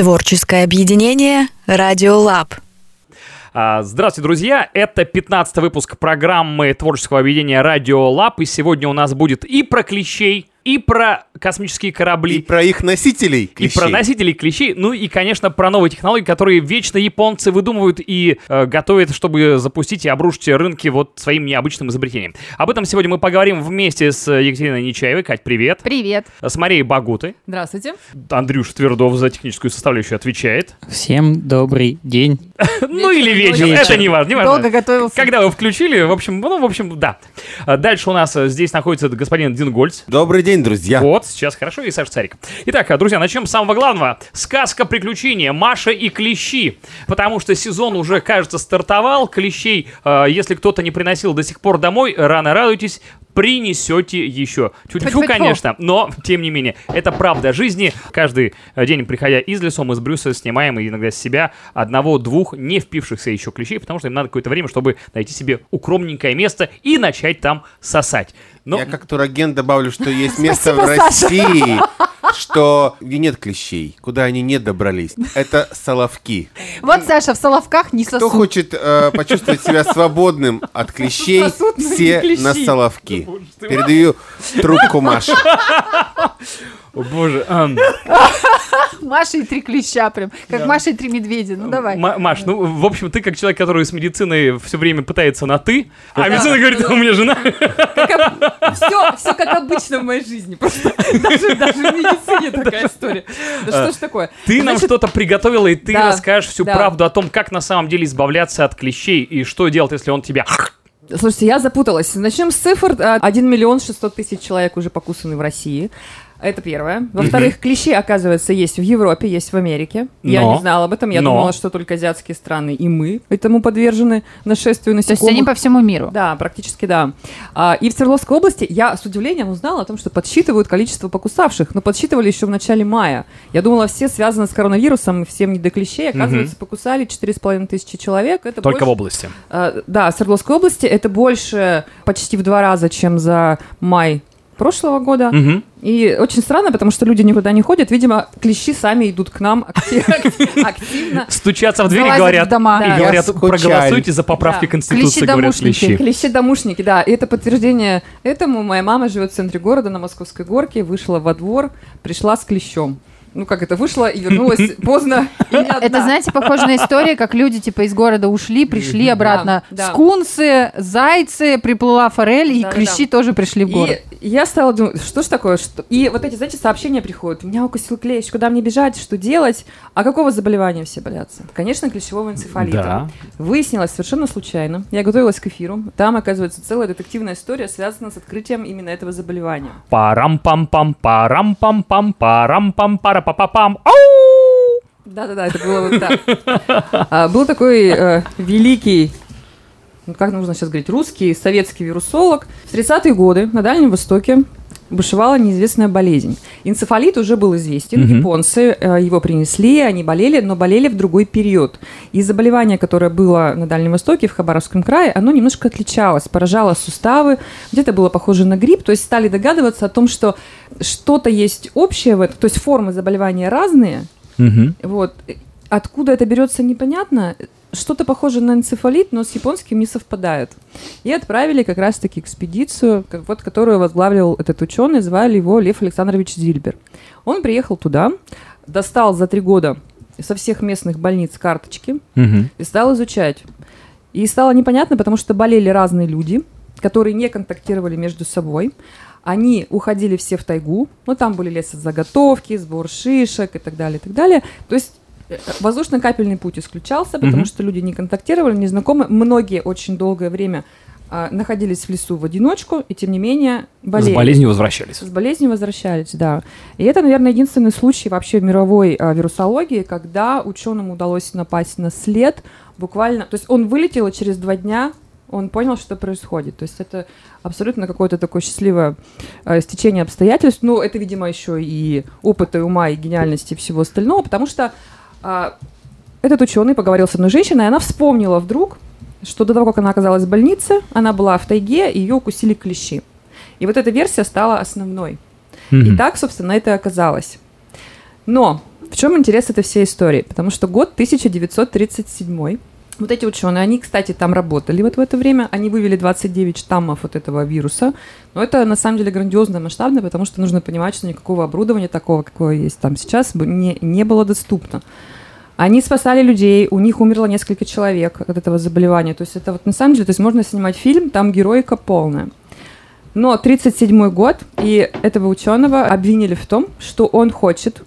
Творческое объединение «Радиолаб». А, Здравствуйте, друзья! Это 15 выпуск программы творческого объединения «Радио Лаб», и сегодня у нас будет и про клещей, и про космические корабли, И про их носителей и клещей. про носителей клещей, ну и, конечно, про новые технологии, которые вечно японцы выдумывают и э, готовят, чтобы запустить и обрушить рынки вот своим необычным изобретением. Об этом сегодня мы поговорим вместе с Екатериной Нечаевой. Кать, привет. Привет. С Марией Багутой. Здравствуйте. Андрюш Твердов за техническую составляющую отвечает. Всем добрый день. Ну или вечер, это не важно. Не важно. Долго готовился. Когда вы включили, в общем, ну, в общем, да. Дальше у нас э, здесь находится господин Дингольц. Добрый день, друзья. Вот, сейчас хорошо, и Саша Царик. Итак, друзья, начнем с самого главного. Сказка приключения Маша и Клещи. Потому что сезон уже, кажется, стартовал. Клещей, э, если кто-то не приносил до сих пор домой, рано радуйтесь, принесете еще. Тьфу-тьфу. конечно, но, тем не менее, это правда жизни. Каждый э, день, приходя из лесу, мы с Брюса снимаем иногда с себя одного-двух не впившихся еще клещей, потому что им надо какое-то время, чтобы найти себе укромненькое место и начать там сосать. Но Я как турагент добавлю, что есть место в Спасибо, Саша. России, что где нет клещей, куда они не добрались. Это соловки. Вот Саша в Соловках не Кто сосут. хочет э, почувствовать себя свободным от клещей, Сосут, все клещи. на соловки. Передаю трубку Маше. О, боже. ам. Маша и три клеща прям. Как Маша и три медведя. Ну давай. М- Маш, ну, в общем, ты как человек, который с медициной все время пытается на «ты», а медицина говорит, у меня жена. Все, все как обычно в моей жизни. Просто даже, даже в медицине такая история. Да что ж такое? Ты нам что-то приготовила, и ты да, расскажешь всю да. правду о том, как на самом деле избавляться от клещей, и что делать, если он тебя... Слушайте, я запуталась. Начнем с цифр. А, 1 миллион 600 тысяч человек уже покусаны в России. Это первое. Во-вторых, клещи, оказывается, есть в Европе, есть в Америке. Я Но. не знала об этом. Я Но. думала, что только азиатские страны и мы этому подвержены нашествию То есть насекомых. они по всему миру. Да, практически да. А, и в Свердловской области я с удивлением узнала о том, что подсчитывают количество покусавших, но подсчитывали еще в начале мая. Я думала, все связаны с коронавирусом, всем не до клещей. Оказывается, покусали 4,5 тысячи человек. Это Только в больше- области. А, да, в Свердловской области это больше почти в два раза, чем за май прошлого года. Мгм. И очень странно, потому что люди никуда не ходят. Видимо, клещи сами идут к нам акти- активно. Стучатся в дверь и Залазят говорят, дома. и говорят, проголосуйте за поправки. Конституции, говорят клещи. Клещи-домушники, да. И это подтверждение этому. Моя мама живет в центре города на Московской горке, вышла во двор, пришла с клещом. Ну, как это, вышла и вернулась поздно. и. Это, знаете, похоже на историю, как люди типа из города ушли, пришли обратно. да. Скунсы, зайцы, приплыла форель, и клещи тоже пришли в город. И я стала думать, что ж такое? Что... И вот эти, знаете, сообщения приходят. Меня укусил клещ, куда мне бежать, что делать? А какого заболевания все боятся? Конечно, клещевого энцефалита. Да. Выяснилось совершенно случайно. Я готовилась к эфиру. Там, оказывается, целая детективная история связана с открытием именно этого заболевания. Парам-пам-пам, парам-пам-пам, парам-пам-пара-па-па-пам. Да-да-да, это было вот так. А, Был такой э, великий, как нужно сейчас говорить, русский советский вирусолог. В 30-е годы на Дальнем Востоке бушевала неизвестная болезнь. Энцефалит уже был известен, Мгм. японцы э, его принесли, они болели, но болели в другой период. И заболевание, которое было на Дальнем Востоке, в Хабаровском крае, оно немножко отличалось, поражало суставы, где-то было похоже на грипп, то есть стали догадываться о том, что что-то есть общее в этом, то есть формы заболевания разные, Мгм. вот. Откуда это берется, непонятно. Что-то похоже на энцефалит, но с японским не совпадает. И отправили как раз-таки экспедицию, вот, которую возглавил этот ученый, звали его Лев Александрович Зильбер. Он приехал туда, достал за три года со всех местных больниц карточки Мгм. и стал изучать. И стало непонятно, потому что болели разные люди, которые не контактировали между собой. Они уходили все в тайгу, ну там были лесозаготовки, сбор шишек и так далее, и так далее. То есть воздушно-капельный путь исключался, потому Мгм. что люди не контактировали, не знакомы. Многие очень долгое время а, находились в лесу в одиночку, и тем не менее болели. С болезнью возвращались. С болезнью возвращались, да. И это, наверное, единственный случай вообще в мировой а, вирусологии, когда ученым удалось напасть на след буквально... То есть он вылетел, и через два дня он понял, что происходит. То есть это абсолютно какое-то такое счастливое э, стечение обстоятельств. Ну, это, видимо, еще и опыта, и ума, и гениальности и всего остального, потому что этот ученый поговорил с одной женщиной, и она вспомнила вдруг, что до того, как она оказалась в больнице, она была в тайге, и ее укусили клещи. И вот эта версия стала основной. И Мгм. так, собственно, это и оказалось. Но В чем интерес этой всей истории? Потому что год 1937 вот эти ученые, они, кстати, там работали вот в это время, они вывели 29 штаммов вот этого вируса, но это на самом деле грандиозно масштабно, потому что нужно понимать, что никакого оборудования такого, какое есть там сейчас, не, не было доступно. Они спасали людей, у них умерло несколько человек от этого заболевания. То есть это вот на самом деле, то есть можно снимать фильм, там героика полная. Но 37 год, и этого ученого обвинили в том, что он хочет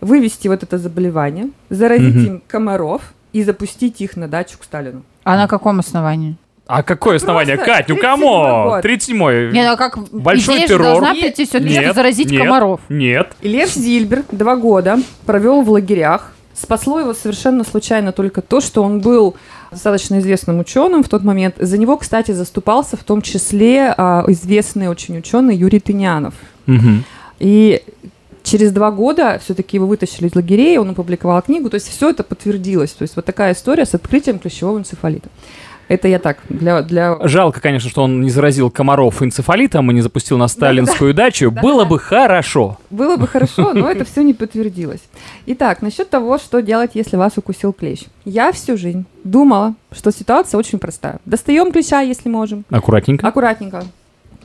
вывести вот это заболевание, заразить Мгм. им комаров и запустить их на дачу к Сталину. А на каком основании? А какое основание? Просто Кать, ну 37-й кому? год. 37-й. Не, ну а как Большой идея террор. должна прийти все-таки, Нет, заразить нет, комаров. Нет. И Лев Зильбер два года провел в лагерях. Спасло его совершенно случайно только то, что он был достаточно известным ученым в тот момент. За него, кстати, заступался в том числе а, известный очень ученый Юрий Тынянов. Мгм. И через два года все-таки его вытащили из лагерей, он опубликовал книгу, то есть все это подтвердилось. То есть вот такая история с открытием клещевого энцефалита. Это я так, для... для... Жалко, конечно, что он не заразил комаров энцефалитом и не запустил на сталинскую дачу. Было бы хорошо. Было бы хорошо, но это все не подтвердилось. Итак, насчет того, что делать, если вас укусил клещ. Я всю жизнь думала, что ситуация очень простая. Достаем клеща, если можем. Аккуратненько. Аккуратненько.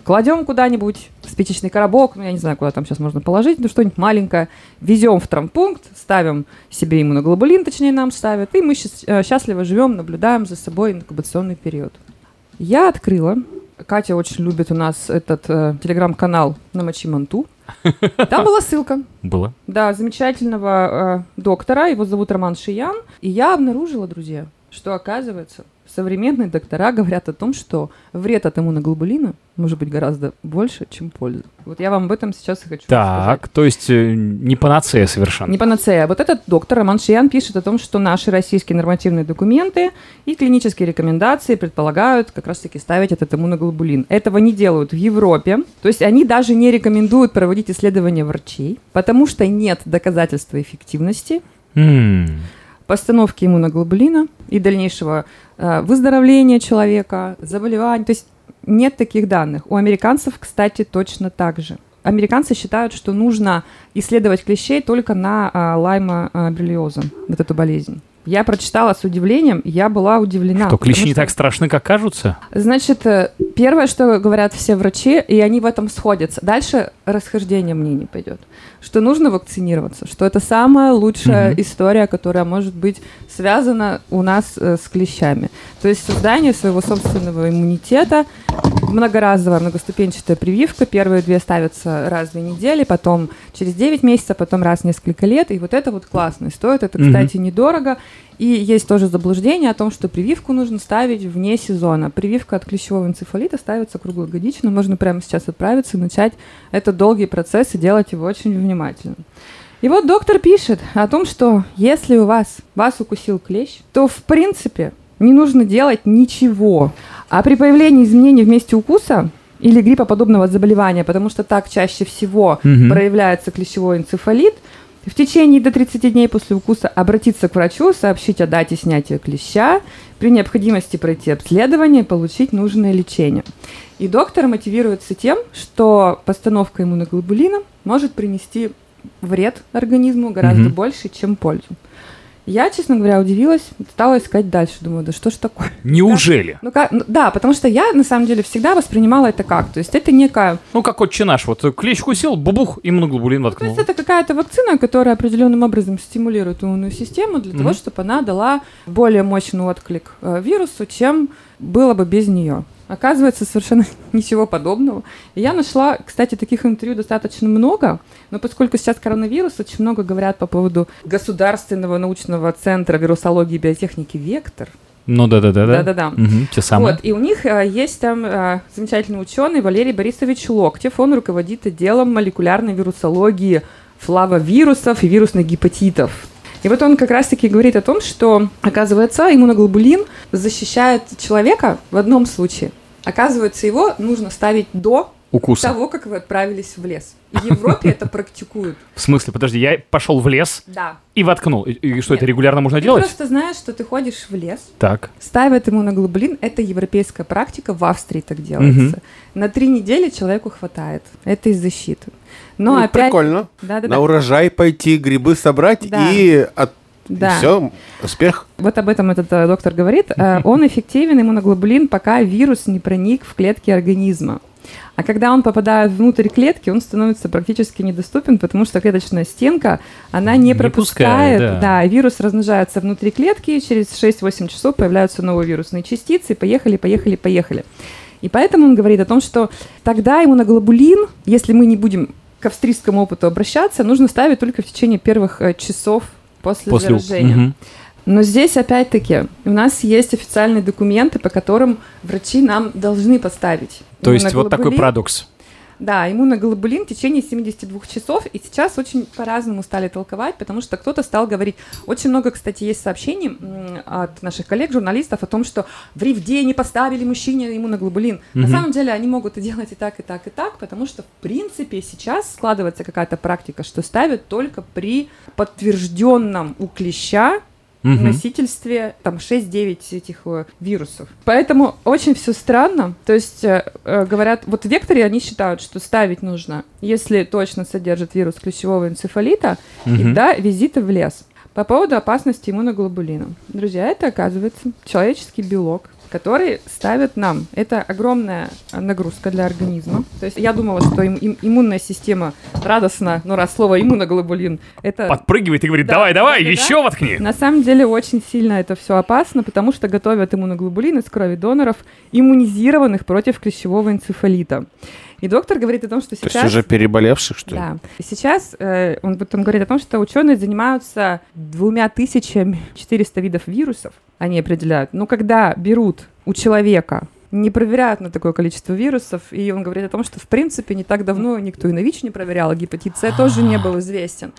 Кладем куда-нибудь в спичечный коробок, ну, я не знаю, куда там сейчас можно положить, ну, что-нибудь маленькое. Везем в травмпункт, ставим себе иммуноглобулин, точнее, нам ставят, и мы э, счастливо живем, наблюдаем за собой инкубационный период. Я открыла, Катя очень любит у нас этот э, телеграм-канал «Намочи манту». Там была ссылка, Было. да, замечательного э, доктора, его зовут Роман Шиян. И я обнаружила, друзья, что оказывается, современные доктора говорят о том, что вред от иммуноглобулина может быть гораздо больше, чем польза. Вот я вам об этом сейчас и хочу. Так, то есть э, не панацея совершенно. Не панацея. Вот этот доктор Роман Шиян пишет о том, что наши российские нормативные документы и клинические рекомендации предполагают как раз-таки ставить этот иммуноглобулин. Этого не делают в Европе. То есть они даже не рекомендуют проводить исследования врачей, потому что нет доказательства эффективности М. постановки иммуноглобулина и дальнейшего э, выздоровления человека, заболеваний. То есть нет таких данных. У американцев, кстати, точно так же. Американцы считают, что нужно исследовать клещей только на а, лайма а, бриллиоза, вот эту болезнь. Я прочитала с удивлением, я была удивлена. Что, клещи не что- так страшны, как кажутся? Значит, э, первое, что говорят все врачи, и они в этом сходятся. Дальше расхождение мнений пойдет. Что нужно вакцинироваться, что это самая лучшая Мгм. история, которая может быть связана у нас э, с клещами. То есть создание своего собственного иммунитета, многоразовая многоступенчатая прививка. Первые две ставятся раз в две недели, потом через 9 месяцев, потом раз в несколько лет. И вот это вот классно. Стоит это, кстати, недорого. И есть тоже заблуждение о том, что прививку нужно ставить вне сезона. Прививка от клещевого энцефалита ставится круглогодично. Можно прямо сейчас отправиться и начать этот долгий процесс и делать его очень внимательно. И вот доктор пишет о том, что если у вас вас укусил клещ, то в принципе не нужно делать ничего. А при появлении изменений в месте укуса или гриппоподобного заболевания, потому что так чаще всего Мгм. проявляется клещевой энцефалит, в течение до 30 дней после укуса обратиться к врачу, сообщить о дате снятия клеща, при необходимости пройти обследование и получить нужное лечение. И доктор мотивируется тем, что постановка иммуноглобулина может принести вред организму гораздо Мгм. больше, чем пользу. Я, честно говоря, удивилась, стала искать дальше, думаю, да что ж такое? Неужели? Ну, как, ну, да, потому что я, на самом деле, всегда воспринимала это как? То есть это некая Ну, как отче наш. Вот э, клещ кусил, бубух, иммуноглобулин То воткнул. есть это какая-то вакцина, которая определенным образом стимулирует иммунную систему для того, Мгм. чтобы она дала более мощный отклик э, вирусу, чем было бы без нее. Оказывается, совершенно ничего подобного. И я нашла, кстати, таких интервью достаточно много, но поскольку сейчас коронавирус, очень много говорят по поводу Государственного научного центра вирусологии и биотехники «Вектор». Ну, да-да-да. Да-да-да. Мгм, Те самые. Вот, и у них э, есть там э, замечательный ученый Валерий Борисович Локтев. Он руководит отделом молекулярной вирусологии флавовирусов и вирусных гепатитов. И вот он как раз-таки говорит о том, что, оказывается, иммуноглобулин защищает человека в одном случае. Оказывается, его нужно ставить до Укуса. того, как вы отправились в лес. В Европе это практикуют. В смысле, подожди, я пошел в лес Да. и воткнул. И, и что, Нет. это регулярно можно Ты делать? просто знаешь, что ты ходишь в лес, Так. ставят иммуноглобулин. Это европейская практика, в Австрии так делается. На три недели человеку хватает. Это из защиты. Но Ну, опять... Прикольно. Да-да-да. На урожай пойти, грибы собрать Да. и, от... Да. все, успех. Вот об этом этот э, доктор говорит. Э, он эффективен, иммуноглобулин, пока вирус не проник в клетки организма. А когда он попадает внутрь клетки, он становится практически недоступен, потому что клеточная стенка, она не, Не пропускает. пускает, да. вирус размножается внутри клетки, и через 6-8 часов появляются новые вирусные частицы, поехали, поехали, поехали. И поэтому он говорит о том, что тогда иммуноглобулин, если мы не будем к австрийскому опыту обращаться, нужно ставить только в течение первых э, часов после, После заражения. Мгм. Но здесь, опять-таки, у нас есть официальные документы, по которым врачи нам должны поставить. То есть вот такой парадокс. Да, иммуноглобулин в течение 72 часов. И сейчас очень по-разному стали толковать, потому что кто-то стал говорить... Очень много, кстати, есть сообщений от наших коллег-журналистов о том, что в Ривде не поставили мужчине иммуноглобулин. На Мгм. самом деле они могут и делать и так, и так, и так, потому что, в принципе, сейчас складывается какая-то практика, что ставят только при подтвержденном у клеща Мгм. носительстве там 6-9 этих э, вирусов. Поэтому очень все странно. То есть э, э, говорят, вот в векторе они считают, что ставить нужно, если точно содержит вирус клещевого энцефалита, и Мгм. да, визиты в лес. По поводу опасности иммуноглобулина. Друзья, это оказывается человеческий белок, который ставят нам. Это огромная нагрузка для организма. То есть я думала, что им- им- иммунная система радостна, но раз слово иммуноглобулин, это... Подпрыгивает и говорит, Да, давай, давай, да-да-да. еще воткни. На самом деле очень сильно это все опасно, потому что готовят иммуноглобулин из крови доноров, иммунизированных против клещевого энцефалита. И доктор говорит о том, что То сейчас... есть уже переболевших, что ли? Да. Сейчас э, он, вот он говорит о том, что ученые занимаются двумя тысячами 400 видов вирусов, они определяют. Но когда берут у человека не проверяют на такое количество вирусов, и он говорит о том, что в принципе не так давно никто и на ВИЧ не проверял, а гепатит С тоже не был известен.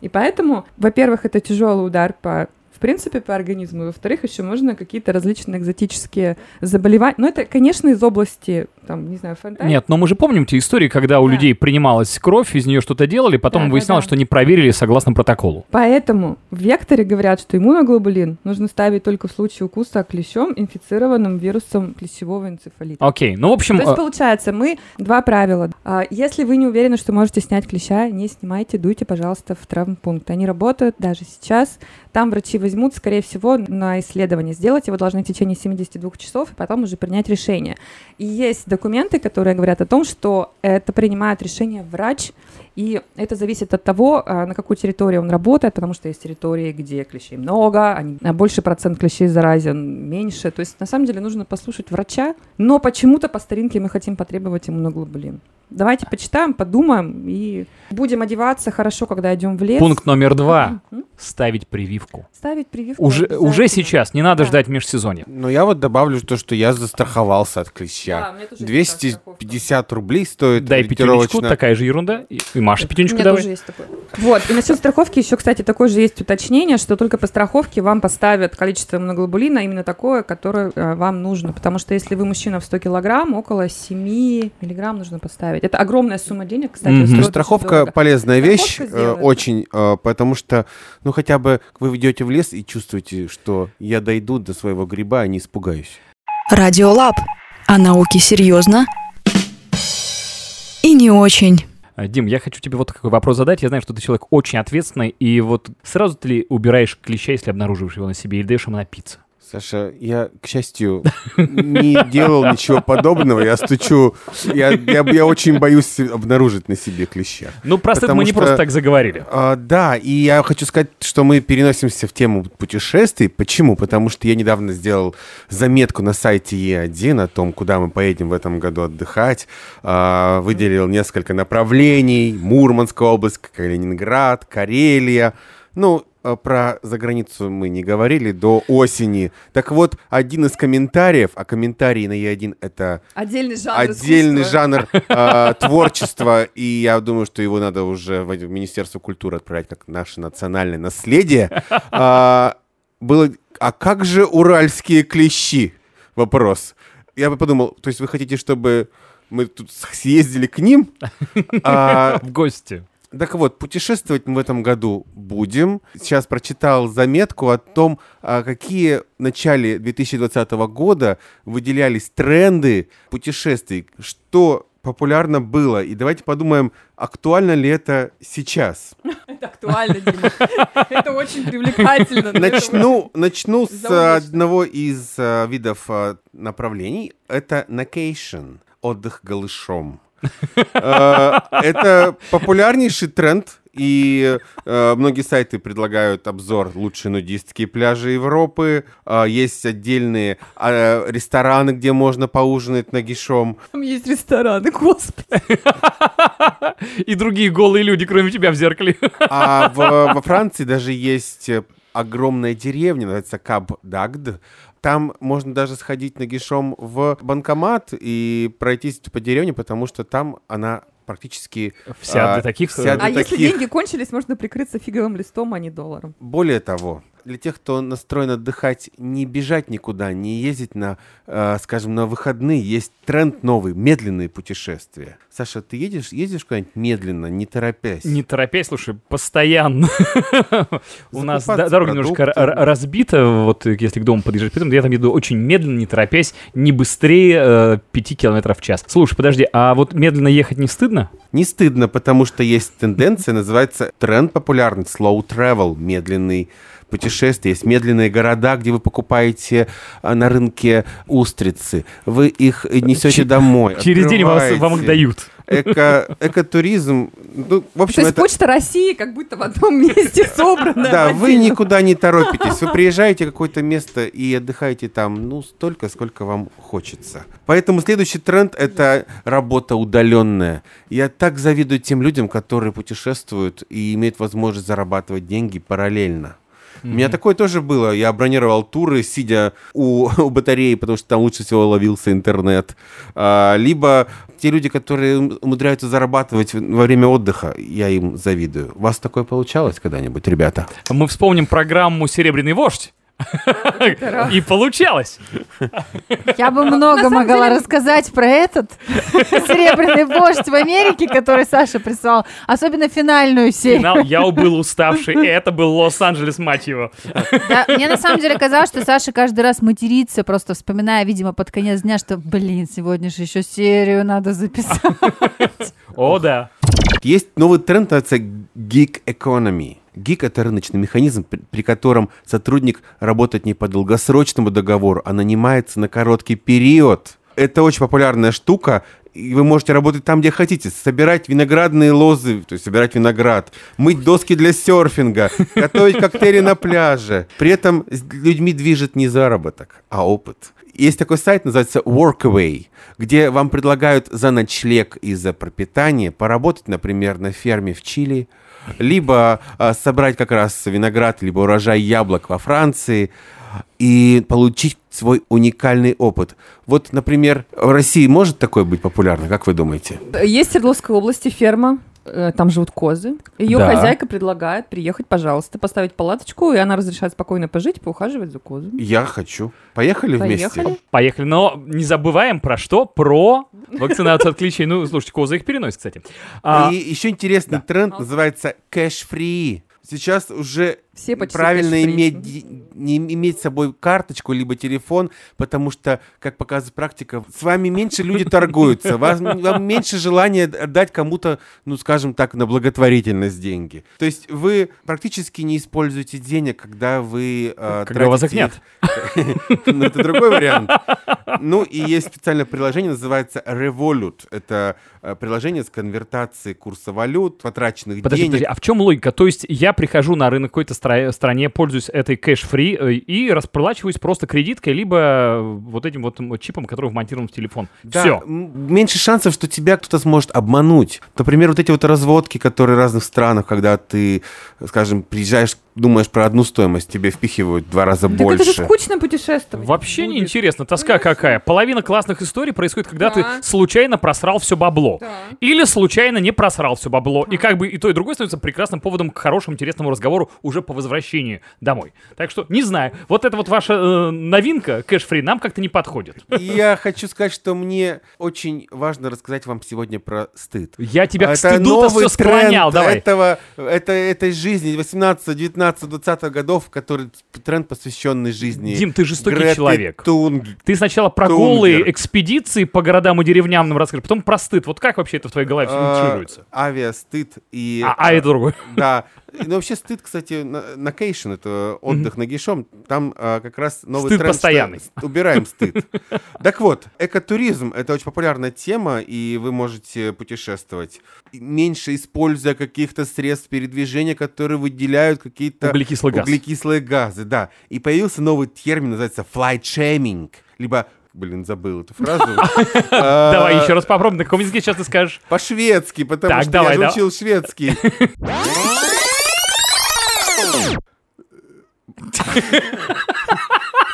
И поэтому, во-первых, это тяжелый удар по в принципе, по организму. Во-вторых, еще можно какие-то различные экзотические заболевания. Но это, конечно, из области, там, не знаю, фантазии. Нет, но мы же помним те истории, когда у Да. людей принималась кровь, из нее что-то делали, потом Да, да, выяснялось, да. что не проверили согласно протоколу. Поэтому в векторе говорят, что иммуноглобулин нужно ставить только в случае укуса клещом, инфицированным вирусом клещевого энцефалита. Окей, ну, в общем, То есть, э, получается, мы два правила. А, Если вы не уверены, что можете снять клеща, не снимайте, дуйте, пожалуйста, в травмпункт. Они работают даже сейчас. Там врачи возьмут, скорее всего, на исследование. Сделать его должны в течение 72 часов, и потом уже принять решение. И есть документы, которые говорят о том, что это принимает решение врач, и это зависит от того, а, на какой территории он работает, потому что есть территории, где клещей много, они, а, больше процент клещей заразен, меньше. То есть, на самом деле, нужно послушать врача, но почему-то по старинке мы хотим потребовать иммуноглобулин. Давайте почитаем, подумаем и будем одеваться хорошо, когда идем в лес. пункт номер два. Мгм. Ставить прививку. Ставить прививку. Уже, уже сейчас, не надо Да. ждать межсезонья. Но я вот добавлю то, что я застраховался от Да, клеща. у меня тоже есть такая страховка. 250 рублей стоит Дай ориентировочно. такая же ерунда. И, и Маша У пятюнечку меня давай. тоже есть такое. Вот, и насчет страховки еще, кстати, такое же есть уточнение, что только по страховке вам поставят количество иммуноглобулина именно такое, которое э, вам нужно. Потому что если вы мужчина в 100 килограмм, около 7 миллиграмм нужно поставить. Это огромная сумма денег, кстати. Очень страховка полезная вещь, Страховка э, сделает. очень, э, потому что, ну, хотя бы вы идете в лес и чувствуете, что я дойду до своего гриба, а не испугаюсь. Радиолаб. О науке серьезно и не очень. А, Дим, я хочу тебе вот какой вопрос задать. Я знаю, что ты человек очень ответственный, и вот сразу ты ли убираешь клеща, если обнаруживаешь его на себе, или даешь ему напиться? Саша, я, к счастью, не делал ничего подобного. Я стучу. Я, я, я очень боюсь обнаружить на себе клеща. Ну, просто Потому мы не что- просто так заговорили. А, да, и я хочу сказать, что мы переносимся в тему путешествий. Почему? Потому что я недавно сделал заметку на сайте Е1 о том, куда мы поедем в этом году отдыхать. А, выделил несколько направлений. Мурманская область, Калининград, Карелия. Ну, про заграницу мы не говорили до осени. Так вот, один из комментариев, а комментарии на Е1 это Отдельный жанр отдельный искусства. жанр э, творчества, и я думаю, что его надо уже в в Министерство культуры отправлять как наше национальное наследие. А, Было, а как же уральские клещи? Вопрос. Я бы подумал, то есть вы хотите, чтобы мы тут съездили к ним. А, В гости. Так вот, путешествовать мы в этом году будем. Сейчас прочитал заметку о том, а, какие в начале 2020 года выделялись тренды путешествий, что популярно было. И давайте подумаем, актуально ли это сейчас. Это актуально, Дима. Это очень привлекательно. Начну, начну с одного из а, видов а, направлений. Это vacation, отдых голышом. Э, Это популярнейший тренд, и э, многие сайты предлагают обзор лучшие нудистские пляжи Европы. Э, Есть отдельные э, рестораны, где можно поужинать нагишом. Там есть рестораны, господи. И другие голые люди, кроме тебя, в зеркале. А в- во Франции даже есть огромная деревня, называется Каб-Дагд. Там можно даже сходить нагишом в банкомат и пройтись по деревне, потому что там она практически... Вся а, для таких... вся э, для А если таких. деньги кончились, можно прикрыться фиговым листом, а не долларом. Более того, для тех, кто настроен отдыхать, не бежать никуда, не ездить на, э, скажем, на выходные, есть тренд новый, медленные путешествия. Саша, ты едешь, ездишь куда-нибудь медленно, не торопясь? Не торопясь, слушай, постоянно. У нас дорога немножко разбита, вот э, если к дому подъезжать, поэтому я там еду очень медленно, не торопясь, не быстрее 5 километров в час. Слушай, подожди, а вот медленно ехать не стыдно? Не стыдно, потому что есть тенденция, называется тренд популярный, slow travel, медленный путешествия. Есть медленные города, где вы покупаете а, на рынке устрицы. Вы их несете Че- домой. Через день вас- вам их дают. Эко, экотуризм. Ну, в общем, То есть это... почта России как будто в одном месте собрана. Да, вы никуда не торопитесь. Вы приезжаете в какое-то место и отдыхаете там, ну, столько, сколько вам хочется. Поэтому следующий тренд — это работа удаленная. Я так завидую тем людям, которые путешествуют и имеют возможность зарабатывать деньги параллельно. У меня такое тоже было. Я бронировал туры, сидя у, у батареи, потому что там лучше всего ловился интернет. А, либо те люди, которые ум- умудряются зарабатывать во время отдыха, я им завидую. У вас такое получалось когда-нибудь, ребята? Мы вспомним программу «Серебряный вождь». И получалось. Я бы много могла деле- рассказать про этот серебряный вождь в Америке, который Саша прислал. Особенно финальную серию. Финал, я был уставший, и это был Лос-Анджелес, мать его. Да, мне на самом деле казалось, что Саша каждый раз матерится, просто вспоминая, видимо, под конец дня, что, блин, сегодня же еще серию надо записать. О, да. Есть новый тренд, называется gig economy. Гик — это рыночный механизм, при, котором сотрудник работает не по долгосрочному договору, а нанимается на короткий период. Это очень популярная штука, и вы можете работать там, где хотите. Собирать виноградные лозы, то есть собирать виноград, мыть доски для серфинга, готовить коктейли на пляже. При этом людьми движет не заработок, а опыт. Есть такой сайт, называется Workaway, где вам предлагают за ночлег и за пропитание поработать, например, на ферме в Чили, либо а, собрать как раз виноград, либо урожай яблок во Франции и получить свой уникальный опыт. Вот, например, в России может такое быть популярно, как вы думаете? Есть в Свердловской области ферма, там живут козы. Ее Да. хозяйка предлагает приехать, пожалуйста, поставить палаточку, и она разрешает спокойно пожить, поухаживать за козами. Я хочу. Поехали, вместе? Поехали. Поехали. Но не забываем про что? Про вакцинацию от клещей. Ну, слушайте, козы их переносят, кстати. А, И еще интересный тренд называется кэш-фри. Сейчас уже Все почти правильно иметь, не иметь с собой карточку либо телефон, потому что, как показывает практика, с вами меньше люди торгуются, вас, вам меньше желания отдать кому-то, ну, скажем так, на благотворительность деньги. То есть вы практически не используете денег, когда вы э, Когда у вас их их. Ну, это другой вариант. Ну, и есть специальное приложение, называется Revolut. Это э, приложение с конвертацией курса валют, потраченных денег. подожди, а в чем логика? То есть я прихожу на рынок какой-то стра- стране, пользуюсь этой кэш-фри э, и расплачиваюсь просто кредиткой, либо э, вот этим вот чипом, который вмонтирован в телефон. Да, Все. меньше шансов, что тебя кто-то сможет обмануть. Например, вот эти вот разводки, которые в разных странах, когда ты, скажем, приезжаешь думаешь про одну стоимость, тебе впихивают в два раза Так больше. это же скучно путешествовать. Вообще будет. неинтересно, тоска какая. Половина классных историй происходит, когда Да. ты случайно просрал все бабло. Да. Или случайно не просрал все бабло. И как бы и то, и другое становится прекрасным поводом к хорошему, интересному разговору уже по возвращении домой. Так что, не знаю, вот эта вот ваша э, новинка, кэш-фри, нам как-то не подходит. Я хочу сказать, что мне очень важно рассказать вам сегодня про стыд. Я тебя к Это стыду-то новый все склонял, давай. Этого, это, этой жизни 18, 19, 20 годов, который тренд, посвященный жизни Дим, ты жестокий Греты человек. Тунг. Ты сначала про Тунгер. голые экспедиции по городам и деревням расскажи, потом про стыд. Вот как вообще это в твоей голове А, финишируется? Авиастыд и... А, а это другое. Да. Ну, вообще стыд, кстати, на, накейшн, это отдых нагишом, там а, как раз новый Стыд тренд, постоянный. убираем стыд. Так вот, экотуризм — это очень популярная тема, и вы можете путешествовать, меньше используя каких-то средств передвижения, которые выделяют какие-то Углекислый газ. углекислые газы, да. И появился новый термин, называется flight shaming, либо Блин, забыл эту фразу. А, Давай еще раз попробуем. На каком языке сейчас ты скажешь? По-шведски, потому что я учил шведский.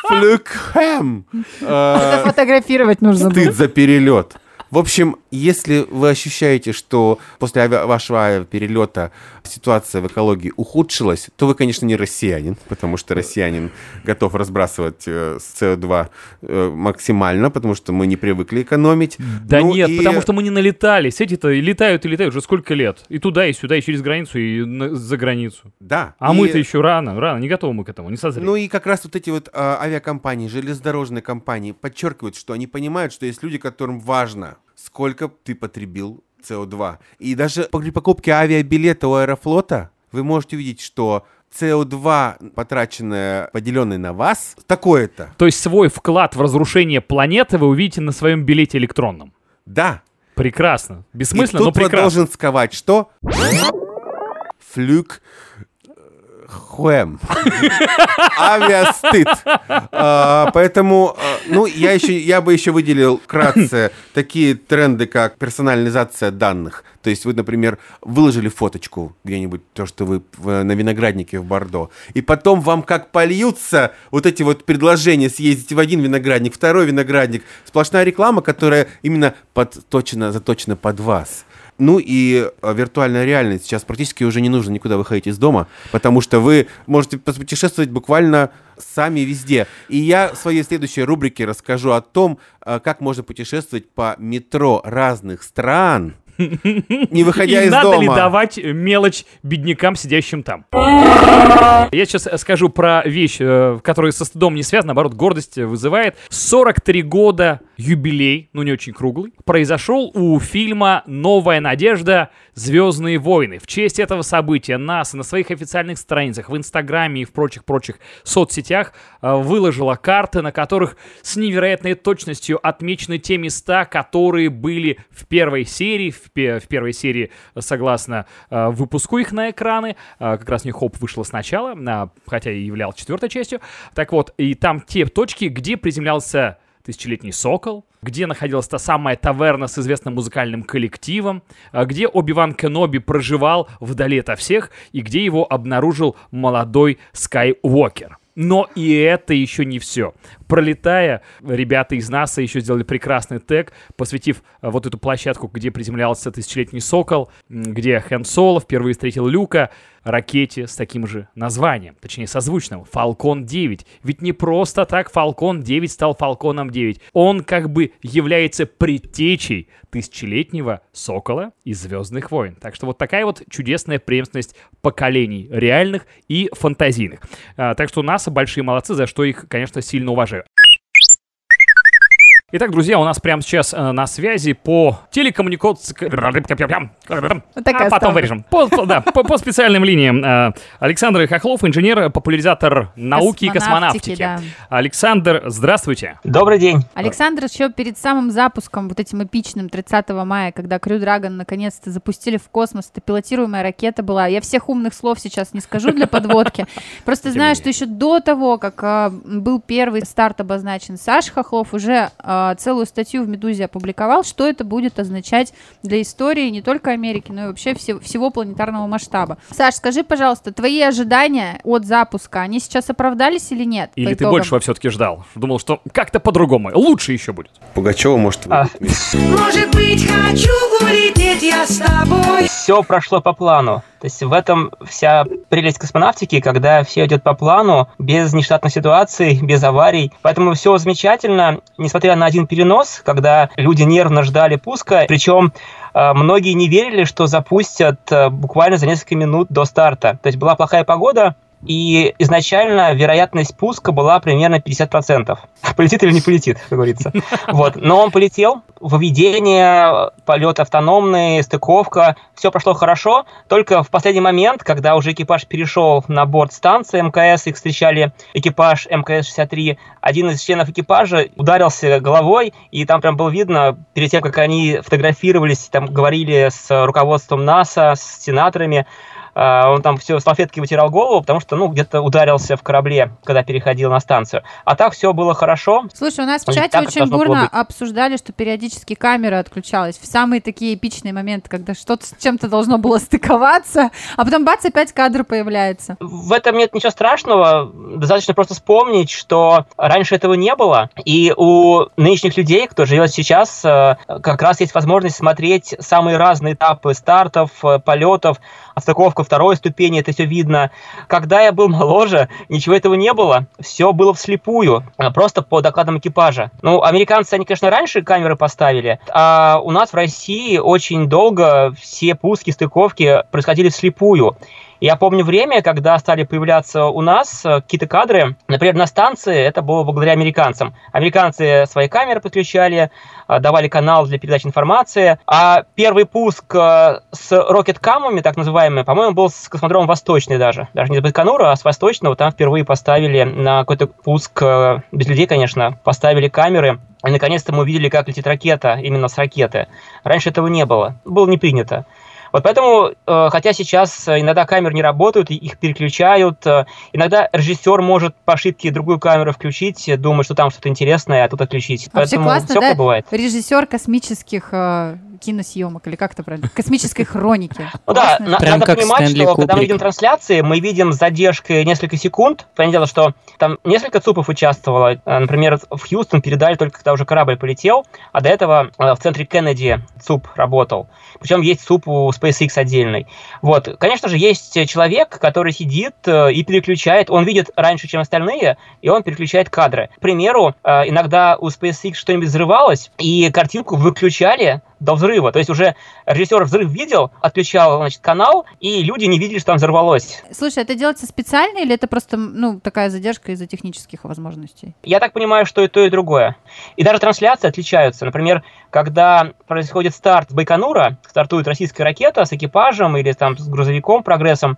Флюкхэм. Фотографировать нужно Стыд за перелет. В общем, если вы ощущаете, что после вашего авиаперелета ситуация в экологии ухудшилась, то вы, конечно, не россиянин, потому что россиянин готов разбрасывать э, с СО2 э, максимально, потому что мы не привыкли экономить. Да Ну нет, и- потому что мы не налетали. Эти-то и летают и летают уже сколько лет. И туда, и сюда, и через границу, и за границу. Да. А и- мы-то еще рано, рано, не готовы мы к этому, не созрели. Ну и как раз вот эти вот а, авиакомпании, железнодорожные компании подчеркивают, что они понимают, что есть люди, которым важно, сколько ты потребил СО2. И даже при покупке авиабилета у Аэрофлота вы можете увидеть, что СО2, потраченное, поделенное на вас, такое-то. То есть свой вклад в разрушение планеты вы увидите на своем билете электронном. Да. Прекрасно. И Бессмысленно, тут но прекрасно. продолжен сковать, что? Флюк Хуэм. Авиастыд. А, поэтому, ну, я еще, я бы еще выделил вкратце такие тренды, как персонализация данных. То есть вы, например, выложили фоточку где-нибудь, то, что вы в- на винограднике в Бордо, и потом вам как польются вот эти вот предложения съездить в один виноградник, второй виноградник. Сплошная реклама, которая именно подточена, заточена под вас. Ну и э, виртуальная реальность. Сейчас практически уже не нужно никуда выходить из дома, потому что вы можете путешествовать буквально сами везде. И я в своей следующей рубрике расскажу о том, э, как можно путешествовать по метро разных стран, не выходя И из надо дома. ли давать мелочь беднякам, сидящим там? Я сейчас скажу про вещь, э, которая со стыдом не связана, наоборот, гордость вызывает. 43 года юбилей, ну не очень круглый, произошел у фильма «Новая надежда. Звездные войны». В честь этого события НАСА на своих официальных страницах в Инстаграме и в прочих-прочих соцсетях э, выложила карты, на которых с невероятной точностью отмечены те места, которые были в первой серии, в, в первой серии, согласно э, выпуску их на экраны, э, как раз не Хоп вышла сначала, а, хотя и являл четвертой частью. Так вот, и там те точки, где приземлялся тысячелетний сокол, где находилась та самая таверна с известным музыкальным коллективом, а где Оби-Ван Кеноби проживал вдали ото всех, и где его обнаружил молодой Скайуокер. Но и это еще не все. Пролетая, ребята из НАСА еще сделали прекрасный тег, посвятив а, вот эту площадку, где приземлялся тысячелетний сокол, где Хэн Соло впервые встретил Люка, ракете с таким же названием, точнее созвучным, Falcon 9. Ведь не просто так Falcon 9 стал Falcon 9. Он как бы является предтечей тысячелетнего сокола из Звездных войн. Так что вот такая вот чудесная преемственность поколений реальных и фантазийных. А, так что НАСА большие молодцы, за что их, конечно, сильно уважаю. Итак, друзья, у нас прямо сейчас э, на связи по телекоммуникации... такая а потом вырежем. По, по- да, по, по специальным линиям. э, Александр Хохлов, инженер, популяризатор науки и Космонавтики, да. Александр, здравствуйте. Добрый день. Александр еще перед самым запуском, вот этим эпичным 30 мая, когда Крю Драгон наконец-то запустили в космос, это пилотируемая ракета была. Я всех умных слов сейчас не скажу для подводки. Просто знаю, что еще до того, как а, был первый старт обозначен Саш Хохлов, уже а, э, целую статью в «Медузе» опубликовал, что это будет означать для истории не только Америки, но и вообще все, всего планетарного масштаба. Саш, скажи, пожалуйста, твои ожидания от запуска, они сейчас оправдались или нет? Или ты большего все-таки ждал? Думал, что как-то по-другому. Лучше еще будет. Пугачева может А. Может быть, хочу улететь я с тобой. Все прошло по плану. То есть в этом вся прелесть космонавтики, когда все идет по плану, без нештатных ситуаций, без аварий. Поэтому все замечательно, несмотря на один перенос, когда люди нервно ждали пуска. Причем э, многие не верили, что запустят э, буквально за несколько минут до старта. То есть была плохая погода, и изначально вероятность пуска была примерно 50%. Полетит или не полетит, как говорится. Вот. Но он полетел. Выведение, полет автономный, стыковка. Все прошло хорошо. Только в последний момент, когда уже экипаж перешел на борт станции МКС, их встречали экипаж МКС-63, один из членов экипажа ударился головой, и там прям было видно, перед тем, как они фотографировались, там говорили с руководством НАСА, с сенаторами, он там все салфетки вытирал голову, потому что, ну, где-то ударился в корабле, когда переходил на станцию. А так все было хорошо. Слушай, у нас в чате очень бурно обсуждали, что периодически камера отключалась в самые такие эпичные моменты, когда что-то с чем-то должно было стыковаться, а потом бац, опять кадр появляется. В этом нет ничего страшного. Достаточно просто вспомнить, что раньше этого не было. И у нынешних людей, кто живет сейчас, э, как раз есть возможность смотреть самые разные этапы стартов, э, полетов, отстыковка второй ступени, это все видно. Когда я был моложе, ничего этого не было. Все было вслепую, э, просто по докладам экипажа. Ну, американцы, они, конечно, раньше камеры поставили, а у нас в России очень долго все пуски, стыковки происходили вслепую. Я помню время, когда стали появляться у нас э, какие-то кадры, например, на станции, это было благодаря американцам. Американцы свои камеры подключали, э, давали канал для передачи информации, а первый пуск э, с рокеткамами, так называемый, по-моему, был с космодрома Восточный даже. Даже не с Байконура, а с Восточного, там впервые поставили на какой-то пуск, без людей, конечно, поставили камеры, и наконец-то мы увидели, как летит ракета, именно с ракеты. Раньше этого не было, было не принято. Вот поэтому, э, хотя сейчас иногда камеры не работают, их переключают, э, иногда режиссер может по ошибке другую камеру включить, думая, что там что-то интересное, а тут отключить. Вообще поэтому классно, всякое да? бывает. Режиссер космических э, киносъемок, или как это правильно? Космической хроники. Ну да, на- надо понимать, Стэнли что когда мы видим трансляции, мы видим с задержкой несколько секунд. Понятное дело, что там несколько ЦУПов участвовало. Э, Например, в Хьюстон передали только когда уже корабль полетел, а до этого э, в центре Кеннеди ЦУП работал. Причем есть ЦУП у SpaceX отдельный. Вот, конечно же, есть человек, который сидит э, и переключает. Он видит раньше, чем остальные, и он переключает кадры. К примеру, иногда у SpaceX что-нибудь взрывалось, и картинку выключали до взрыва. То есть уже режиссер взрыв видел, отключал значит, канал, и люди не видели, что там взорвалось. Слушай, это делается специально или это просто ну такая задержка из-за технических возможностей? Я так понимаю, что и то, и другое. И даже трансляции отличаются. Например, когда происходит старт Байконура, стартует российская ракета с экипажем или там с грузовиком, прогрессом,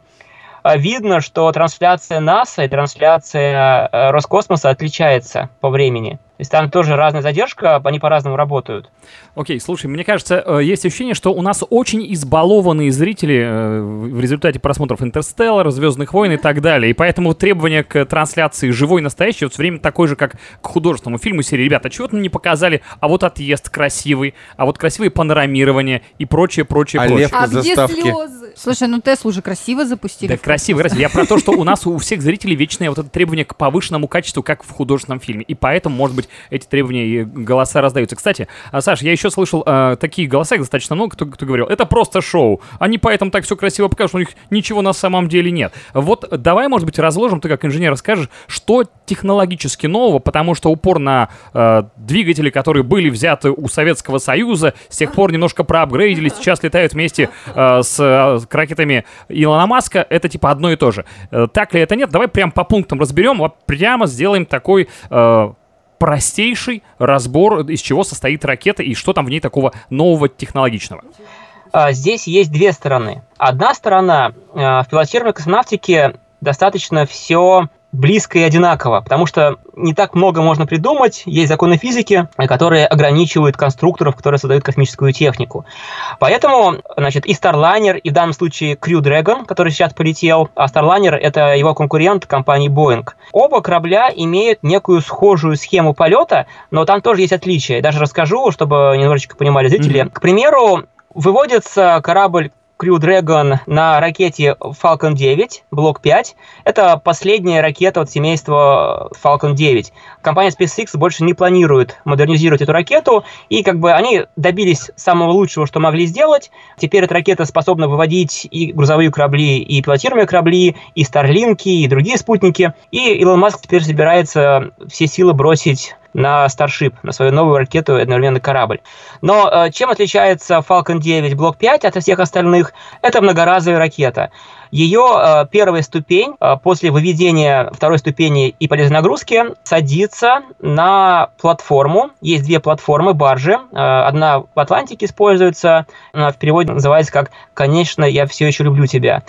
а, видно, что трансляция НАСА и трансляция э, Роскосмоса отличается по времени. То есть там тоже разная задержка, они по-разному работают. Окей, слушай, мне кажется, э, есть ощущение, что у нас очень избалованные зрители э, в результате просмотров Интерстеллар, Звездных войн и так далее. И поэтому требования к трансляции живой настоящей вот все время такое же, как к художественному фильму серии. Ребята, чего то не показали, а вот отъезд красивый, а вот красивые панорамирования и прочее, прочее, А прочее. лев на заставке. Слушай, ну Теслу уже красиво запустили. Да, красиво, красиво. Я про то, что у нас у всех зрителей вечное вот это требование к повышенному качеству, как в художественном фильме. И поэтому, может быть, эти требования и голоса раздаются. Кстати, а, Саш, я еще слышал э, такие голоса, их достаточно много, кто, кто говорил, это просто шоу. Они поэтому так все красиво покажут, что у них ничего на самом деле нет. Вот давай, может быть, разложим, ты как инженер расскажешь, что технологически нового, потому что упор на э, двигатели, которые были взяты у Советского Союза, с тех пор немножко проапгрейдили, сейчас летают вместе э, с с ракетами Илона Маска, это типа одно и то же. Э, так ли это нет? Давай прям по пунктам разберем, вот прямо сделаем такой э, простейший разбор, из чего состоит ракета и что там в ней такого нового технологичного. А, Здесь есть две стороны. Одна сторона, э, в пилотируемой космонавтике достаточно все близко и одинаково, потому что не так много можно придумать, есть законы физики, которые ограничивают конструкторов, которые создают космическую технику. Поэтому, значит, и Starliner, и в данном случае Crew Dragon, который сейчас полетел, а Starliner — это его конкурент компании Boeing. Оба корабля имеют некую схожую схему полета, но там тоже есть отличия. Даже расскажу, чтобы немножечко понимали зрители. Mm-hmm. К примеру, выводится корабль Crew Dragon на ракете Falcon 9, блок 5. Это последняя ракета от семейства Falcon 9. Компания SpaceX больше не планирует модернизировать эту ракету, и как бы они добились самого лучшего, что могли сделать. Теперь эта ракета способна выводить и грузовые корабли, и пилотируемые корабли, и Старлинки, и другие спутники. И Илон Маск теперь собирается все силы бросить на Starship, на свою новую ракету одновременно корабль. Но э, чем отличается Falcon 9 Block 5 от всех остальных? Это многоразовая ракета. Ее э, первая ступень э, после выведения второй ступени и полезной нагрузки садится на платформу. Есть две платформы, баржи. Одна в Атлантике используется, она в переводе называется как «Конечно, я все еще люблю тебя».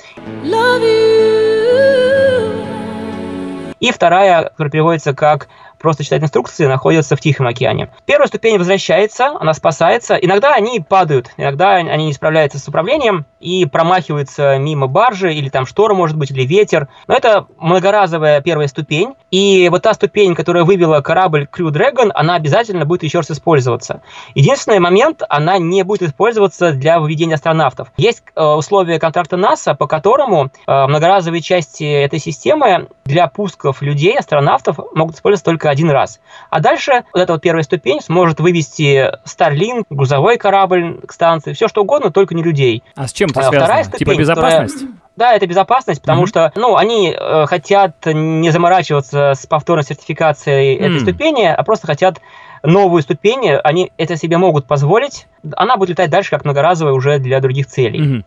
И вторая, которая переводится как просто читать инструкции, находятся в Тихом океане. Первая ступень возвращается, она спасается. Иногда они падают, иногда они не справляются с управлением и промахиваются мимо баржи, или там штора может быть, или ветер. Но это многоразовая первая ступень. И вот та ступень, которая вывела корабль Crew Dragon, она обязательно будет еще раз использоваться. Единственный момент, она не будет использоваться для выведения астронавтов. Есть э, условия контракта НАСА, по которому э, многоразовые части этой системы для пусков людей, астронавтов, могут использоваться только один раз. А дальше вот эта вот первая ступень сможет вывести Starlink, грузовой корабль к станции, все что угодно, только не людей. А с чем это а, связано? Вторая ступень, типа безопасность? Которая... Да, это безопасность, потому mm-hmm. что, ну, они э, хотят не заморачиваться с повторной сертификацией mm-hmm. этой ступени, а просто хотят новую ступень, они это себе могут позволить. Она будет летать дальше как многоразовая уже для других целей. Mm-hmm.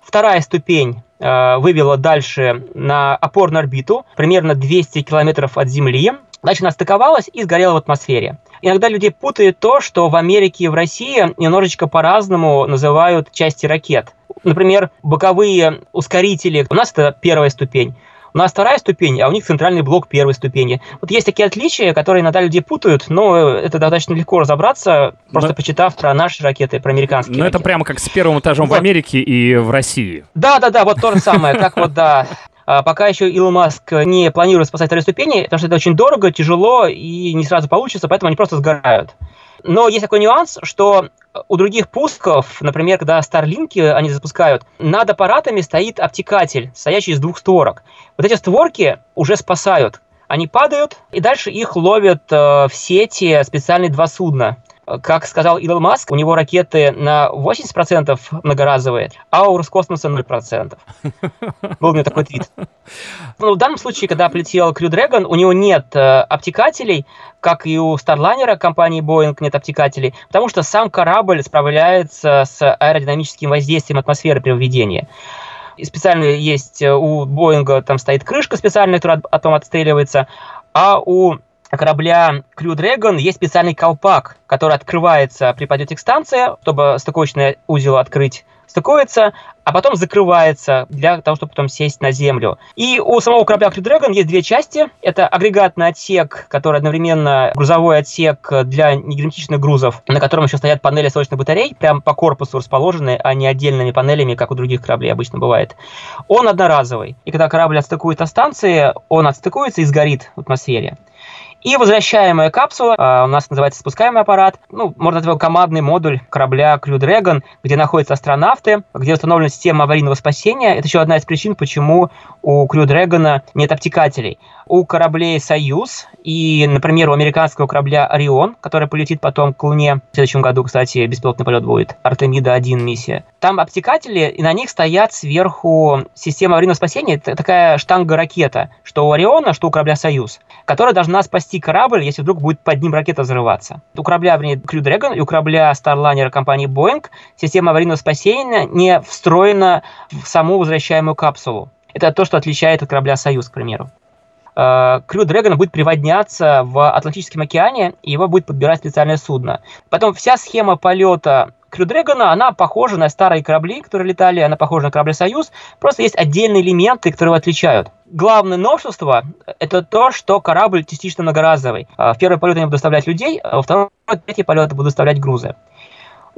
Вторая ступень э, вывела дальше на опорную орбиту, примерно 200 километров от Земли. Дальше она стыковалась и сгорела в атмосфере. Иногда люди путают то, что в Америке и в России немножечко по-разному называют части ракет. Например, боковые ускорители, у нас это первая ступень, у нас вторая ступень, а у них центральный блок первой ступени. Вот есть такие отличия, которые иногда люди путают, но это достаточно легко разобраться, просто но... почитав про наши ракеты, про американские. Ну, это прямо как с первым этажом вот. в Америке и в России. Да, да, да, вот то же самое, как вот, да. А пока еще Илон Маск не планирует спасать второй ступени, потому что это очень дорого, тяжело и не сразу получится, поэтому они просто сгорают. Но есть такой нюанс, что у других пусков, например, когда Старлинки они запускают, над аппаратами стоит обтекатель, стоящий из двух створок. Вот эти створки уже спасают. Они падают, и дальше их ловят э, в сети специальные два судна. Как сказал Илон Маск, у него ракеты на 80% многоразовые, а у Роскосмоса 0%. Был у меня такой твит. Ну, в данном случае, когда полетел Crew Dragon, у него нет э, обтекателей, как и у Starliner компании Boeing нет обтекателей, потому что сам корабль справляется с аэродинамическим воздействием атмосферы при введении. И специально есть э, у Боинга, там стоит крышка специальная, которая потом отстреливается, а у корабля Crew Dragon есть специальный колпак, который открывается при подлете к станции, чтобы стыковочный узел открыть, стыкуется, а потом закрывается для того, чтобы потом сесть на землю. И у самого корабля Crew Dragon есть две части. Это агрегатный отсек, который одновременно грузовой отсек для негерметичных грузов, на котором еще стоят панели солнечных батарей, прямо по корпусу расположены, а не отдельными панелями, как у других кораблей обычно бывает. Он одноразовый. И когда корабль отстыкует от станции, он отстыкуется и сгорит в атмосфере. И возвращаемая капсула, э, у нас называется спускаемый аппарат, ну, можно назвать его командный модуль корабля Crew Dragon, где находятся астронавты, где установлена система аварийного спасения. Это еще одна из причин, почему у Crew Dragon нет обтекателей. У кораблей «Союз» и, например, у американского корабля «Орион», который полетит потом к Луне, в следующем году, кстати, беспилотный полет будет, Артемида-1 миссия, там обтекатели, и на них стоят сверху система аварийного спасения, это такая штанга-ракета, что у «Ориона», что у корабля «Союз», которая должна спасти корабль, если вдруг будет под ним ракета взрываться. У корабля, вернее, Crew Dragon и у корабля Starliner компании Boeing система аварийного спасения не встроена в саму возвращаемую капсулу. Это то, что отличает от корабля «Союз», к примеру. Э, Крю Дрэгона будет приводняться в Атлантическом океане, и его будет подбирать специальное судно. Потом вся схема полета Крю Дрэгона, она похожа на старые корабли, которые летали, она похожа на корабли «Союз», просто есть отдельные элементы, которые его отличают. Главное новшество – это то, что корабль частично многоразовый. А В первый полет они будут доставлять людей, а во второй, третий полет будут доставлять грузы.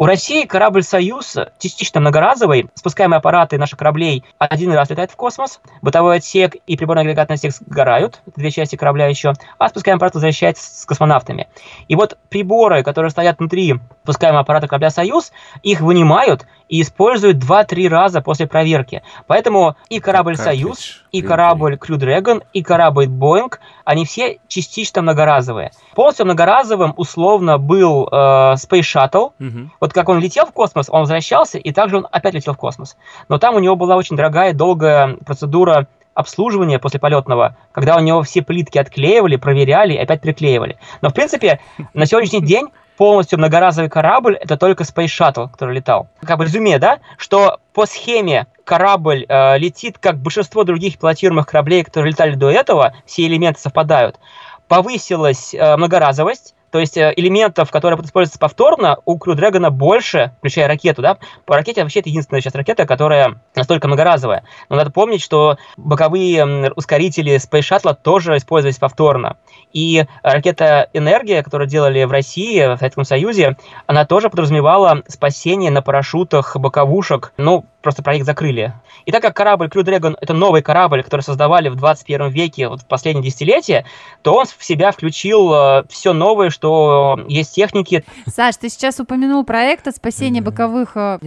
У России корабль «Союз» частично многоразовый. Спускаемые аппараты наших кораблей один раз летают в космос, бытовой отсек и приборно-агрегатный отсек сгорают, две части корабля еще, а спускаемый аппарат возвращается с космонавтами. И вот приборы, которые стоят внутри спускаемого аппарата корабля «Союз», их вынимают и используют 2-3 раза после проверки. Поэтому и корабль Как «Союз», и корабль Crew Dragon, и корабль Boeing, они все частично многоразовые. Полностью многоразовым условно был э, Space Shuttle, Мгм. вот как он летел в космос, он возвращался, и также он опять летел в космос. Но там у него была очень дорогая, долгая процедура обслуживания после полетного, когда у него все плитки отклеивали, проверяли и опять приклеивали. Но, в принципе, на сегодняшний день полностью многоразовый корабль это только Space Shuttle, который летал. Как бы резюме, да, что по схеме корабль э, летит, как большинство других пилотируемых кораблей, которые летали до этого, все элементы совпадают. Повысилась э, многоразовость, то есть э, элементов, которые будут использоваться повторно, у Crew Dragon больше, включая ракету, да. По ракете вообще это единственная сейчас ракета, которая настолько многоразовая. Но надо помнить, что боковые ускорители Space Shuttle тоже использовались повторно. И ракета «Энергия», которую делали в России, в Советском Союзе, она тоже подразумевала спасение на парашютах боковушек. Ну, просто проект закрыли. И так как корабль Crew Dragon — это новый корабль, который создавали в 21 веке, вот в последние десятилетия, то он в себя включил все новое, что есть техники. Саш, ты сейчас упомянул проект о спасении боковых э,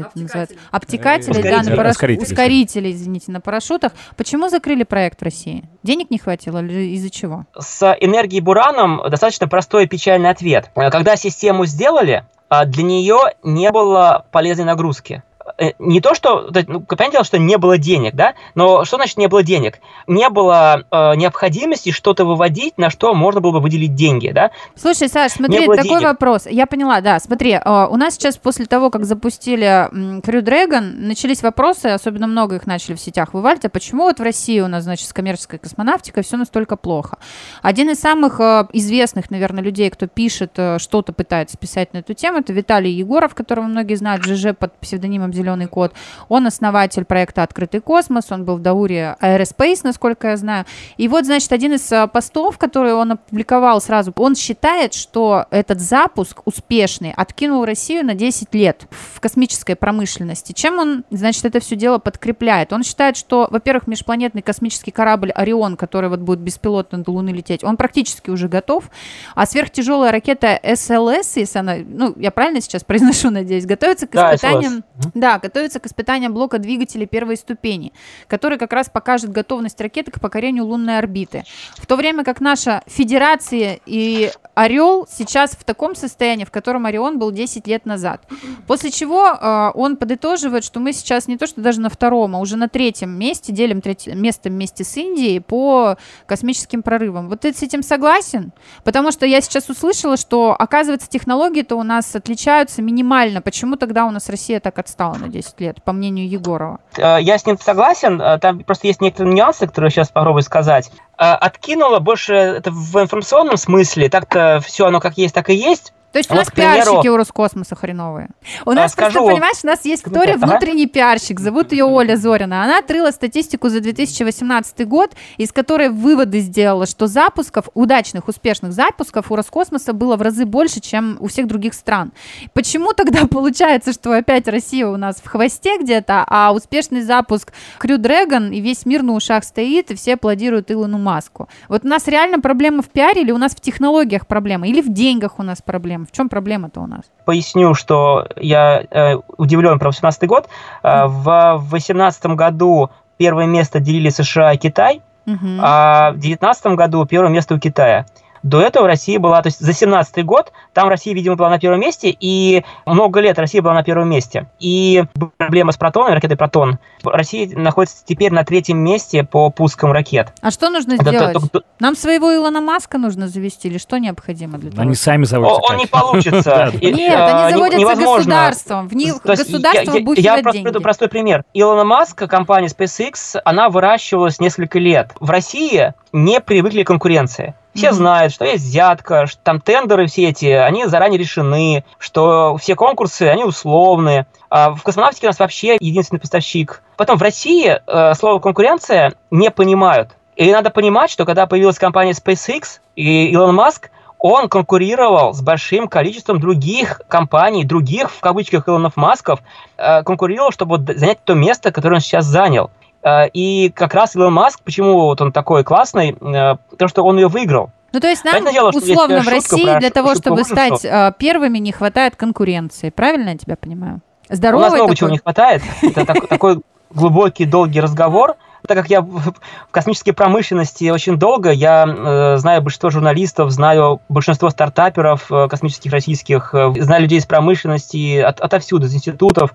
обтекателей, да, на Ускорителей. параш- Ускорителей. ускорителей, извините, на парашютах. Почему закрыли проект в России? Денег не хватило или из-за чего? С энергией Бураном достаточно простой и печальный ответ. Э, Когда систему сделали, а, для нее не было полезной нагрузки. Э, Не то, что, ну, понятное дело, что не было денег, да, но что значит не было денег? Не было э, необходимости что-то выводить, на что можно было бы выделить деньги, да. Слушай, Саш, смотри, такой денег. вопрос. Я поняла, да, смотри, э, у нас сейчас после того, как запустили Crew Dragon, начались вопросы, особенно много их начали в сетях вывалить, а почему вот в России у нас, значит, с коммерческой космонавтикой все настолько плохо? Один из самых э, известных, наверное, людей, кто пишет, э, что-то пытается писать на эту тему, это Виталий Егоров, которого многие знают, ЖЖ под псевдонимом «Зеленый кот». Он основатель проекта «Открытый космос», он был в Дауре Aerospace, насколько я знаю. И вот, значит, один из э, постов, который он опубликовал сразу, он считает, что этот запуск успешный откинул Россию на 10 лет в космической промышленности. Чем он, значит, это все дело подкрепляет? Он считает, что, во-первых, межпланетный космический корабль «Орион», который вот будет беспилотно до Луны лететь, он практически уже готов, а сверхтяжелая ракета СЛС, если она, ну, я правильно сейчас произношу, надеюсь, готовится к Да, испытаниям, SLS. Да, готовится к испытаниям блока двигателей первой ступени, который как раз покажет готовность ракеты к покорению лунной орбиты. В то время как наша Федерация и Орел сейчас в таком состоянии, в котором Орион был 10 лет назад. После чего э, он подытоживает, что мы сейчас не то, что даже на втором, а уже на третьем месте, делим третье место вместе с Индией по космическим прорывам. Вот ты с этим согласен? Потому что я сейчас услышала, что, оказывается, технологии-то у нас отличаются минимально. Почему тогда у нас Россия так отстала на 10 лет, по мнению Егорова? Э, Я с ним согласен, э, там просто есть некоторые нюансы, которые сейчас попробую сказать. Э, Откинула больше это в информационном смысле, так-то все оно как есть, так и есть. То есть у Вот, нас примеру, пиарщики у Роскосмоса хреновые. У нас скажу просто, понимаешь, у нас есть история Ага. внутренний пиарщик, зовут ее Оля Зорина. Она отрыла статистику за 2018 год, из которой выводы сделала, что запусков, удачных, успешных запусков у Роскосмоса было в разы больше, чем у всех других стран. Почему тогда получается, что опять Россия у нас в хвосте где-то, а успешный запуск Crew Dragon и весь мир на ушах стоит, и все аплодируют Илону Маску? Вот у нас реально проблема в пиаре или у нас в технологиях проблема? Или в деньгах у нас проблема? В чем проблема-то у нас? Поясню, что я э, удивлен про 2018 год. Э, в 2018 году первое место делили США и Китай, Мгм. а в 2019 году первое место у Китая. До этого Россия была, то есть за 17 год, там Россия, видимо, была на первом месте, и много лет Россия была на первом месте. И проблема с протоном, ракетой «Протон». Россия находится теперь на третьем месте по пускам ракет. А что нужно Это сделать? только- только- Нам своего Илона Маска нужно завести или что необходимо для того? Они сами О- заводятся. Он не получится. Нет, э, они не- заводятся государством. В них государство я, просто простой пример. Илона Маска, компания SpaceX, она выращивалась несколько лет. В России не привыкли к конкуренции. Все Мгм. знают, что есть взятка, что там тендеры все эти, они заранее решены, что все конкурсы, они условные. А в космонавтике у нас вообще единственный поставщик. Потом в России э, слово конкуренция не понимают. И надо понимать, что когда появилась компания SpaceX и Илон Маск, он конкурировал с большим количеством других компаний, других, в кавычках, Илонов Масков, э, конкурировал, чтобы занять то место, которое он сейчас занял. Э, И как раз Илон Маск, почему вот он такой классный, э, потому что он ее выиграл. Ну, то есть нам, дело, что есть, условно, э, в России про для того, чтобы стать э, первыми, не хватает конкуренции. Правильно я тебя понимаю? У Здоровый нас много такой- чего не хватает. Это так- такой глубокий, долгий разговор. Так как я в в космической промышленности очень долго, я э, знаю большинство журналистов, знаю большинство стартаперов э, космических российских, э, знаю людей из промышленности, от- отовсюду, из институтов.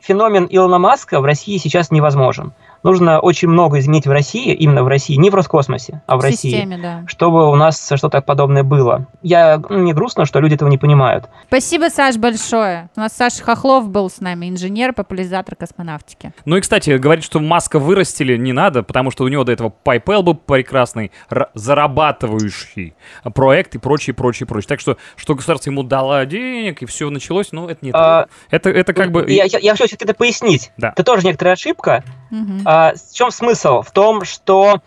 Феномен Илона Маска в России сейчас невозможен. Нужно очень много изменить в России, именно в России, не в Роскосмосе, а в, в России, системе, да. чтобы у нас что-то подобное было. Я, ну, мне грустно, что люди этого не понимают. Спасибо, Саш, большое. У нас Саша Хохлов был с нами, инженер, популяризатор космонавтики. Ну и, кстати, говорить, что Маска вырастили, не надо, потому что у него до этого PayPal был прекрасный, ра- зарабатывающий проект и прочее, прочее, прочее. Так что, что государство ему дало денег, и все началось, ну, это не А, так. Это, это как бы... Я, я- я хочу все-таки это пояснить. Да. Это тоже некоторая ошибка. Мгм. А, в чем смысл? В том, что,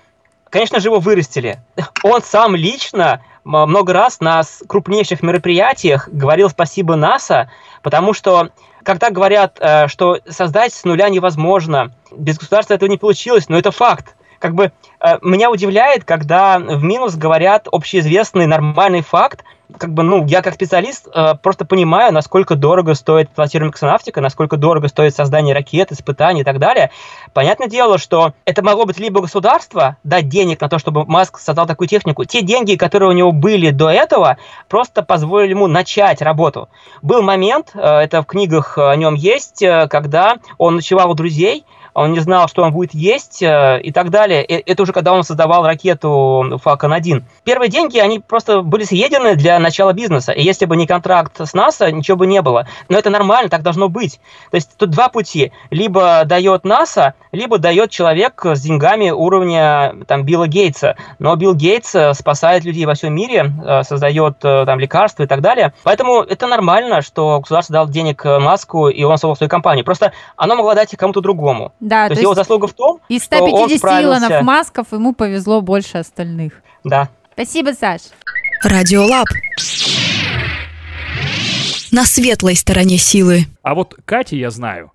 конечно же, его вырастили. Он сам лично много раз на крупнейших мероприятиях говорил спасибо НАСА, потому что когда говорят, э, что создать с нуля невозможно, без государства этого не получилось, но это факт. Как бы э, меня удивляет, когда в минус говорят общеизвестный нормальный факт, как бы, ну, я как специалист э, просто понимаю, насколько дорого стоит эксплуатируемая космонавтика, насколько дорого стоит создание ракет, испытаний и так далее. Понятное дело, что это могло быть либо государство дать денег на то, чтобы Маск создал такую технику. Те деньги, которые у него были до этого, просто позволили ему начать работу. Был момент, э, это в книгах о нем есть, э, когда он ночевал у друзей, он не знал, что он будет есть э, и так далее. Э, Это уже когда он создавал ракету Falcon 1. Первые деньги, они просто были съедены для начала бизнеса. И если бы не контракт с НАСА, ничего бы не было. Но это нормально, так должно быть. То есть тут два пути. Либо дает НАСА, либо дает человек с деньгами уровня там, Билла Гейтса. Но Билл Гейтс э, спасает людей во всем мире, создает там лекарства и так далее. Поэтому это нормально, что государство дал денег Маску, и он создал свою компанию. Просто оно могло дать кому-то другому. Да, То есть его заслуга в том, из что он 150. Илонов Масков ему повезло больше остальных. да. Спасибо, Саш. Радиолаб. На светлой стороне силы. А вот Катя, я знаю,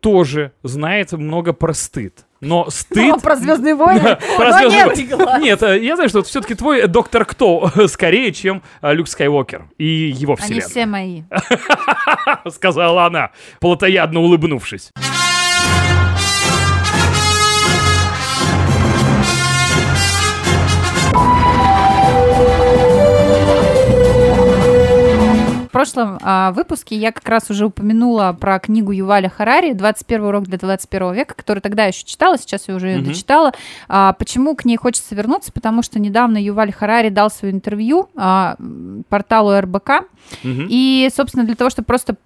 тоже знает много про стыд. Но стыд... О, про Звездные войны. Да, про Но «Звездные нет. войны». Нет, э, я знаю, что все-таки твой доктор Кто скорее, чем э, Люк Скайуокер и его Они вселенная. все мои. Сказала она, плотоядно улыбнувшись. Прошлом а, выпуске я как раз уже упомянула про книгу Юваля Харари «21 урок для 21 века», которую тогда еще читала, сейчас я уже ее Мгм. дочитала. А, почему к ней хочется вернуться? Потому что недавно Юваль Харари дал свое интервью а, порталу РБК, Мгм. и, собственно, для того, чтобы просто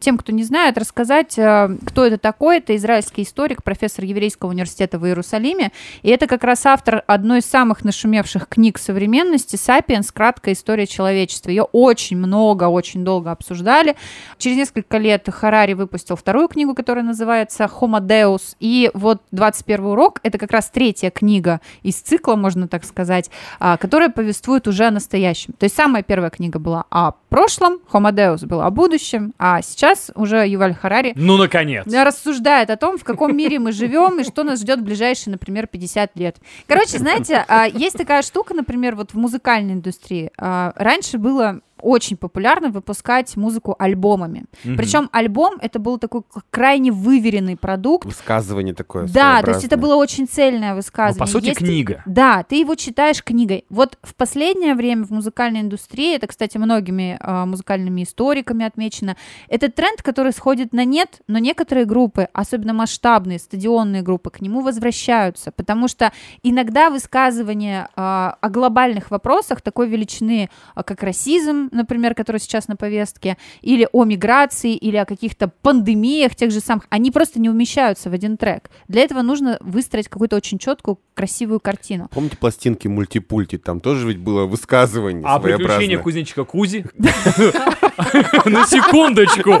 тем, кто не знает, рассказать, э, кто это такой, это израильский историк, профессор Еврейского университета в Иерусалиме, и это как раз автор одной из самых нашумевших книг современности «Сапиенс. Краткая история человечества». Ее очень много, очень долго обсуждали. Через несколько лет Харари выпустил вторую книгу, которая называется «Homo Deus», и вот «21 урок» — это как раз третья книга из цикла, можно так сказать, а, которая повествует уже о настоящем. То есть самая первая книга была о прошлом, Homo Deus был о будущем, а сейчас уже Юваль Харари Ну, наконец. рассуждает о том, в каком мире мы живем и что нас ждет в ближайшие, например, 50 лет. Короче, знаете, а, есть такая штука, например, вот в музыкальной индустрии. А, Раньше было очень популярно выпускать музыку альбомами. Мгм. Причем альбом это был такой крайне выверенный продукт. Высказывание такое Да, то есть это было очень цельное Ну, высказывание. по сути, Есть- книга. да, ты его читаешь книгой. Вот в последнее время в музыкальной индустрии, это, кстати, многими э, музыкальными историками отмечено, это тренд, который сходит на нет, но некоторые группы, особенно масштабные стадионные группы, к нему возвращаются, потому что иногда высказывание э, о глобальных вопросах такой величины, э, как расизм, например, который сейчас на повестке, или о миграции, или о каких-то пандемиях тех же самых, они просто не умещаются в один трек. Для этого нужно выстроить какую-то очень четкую, красивую картину. Помните пластинки мультипульти? Там тоже ведь было высказывание А приключения кузнечика Кузи? На секундочку.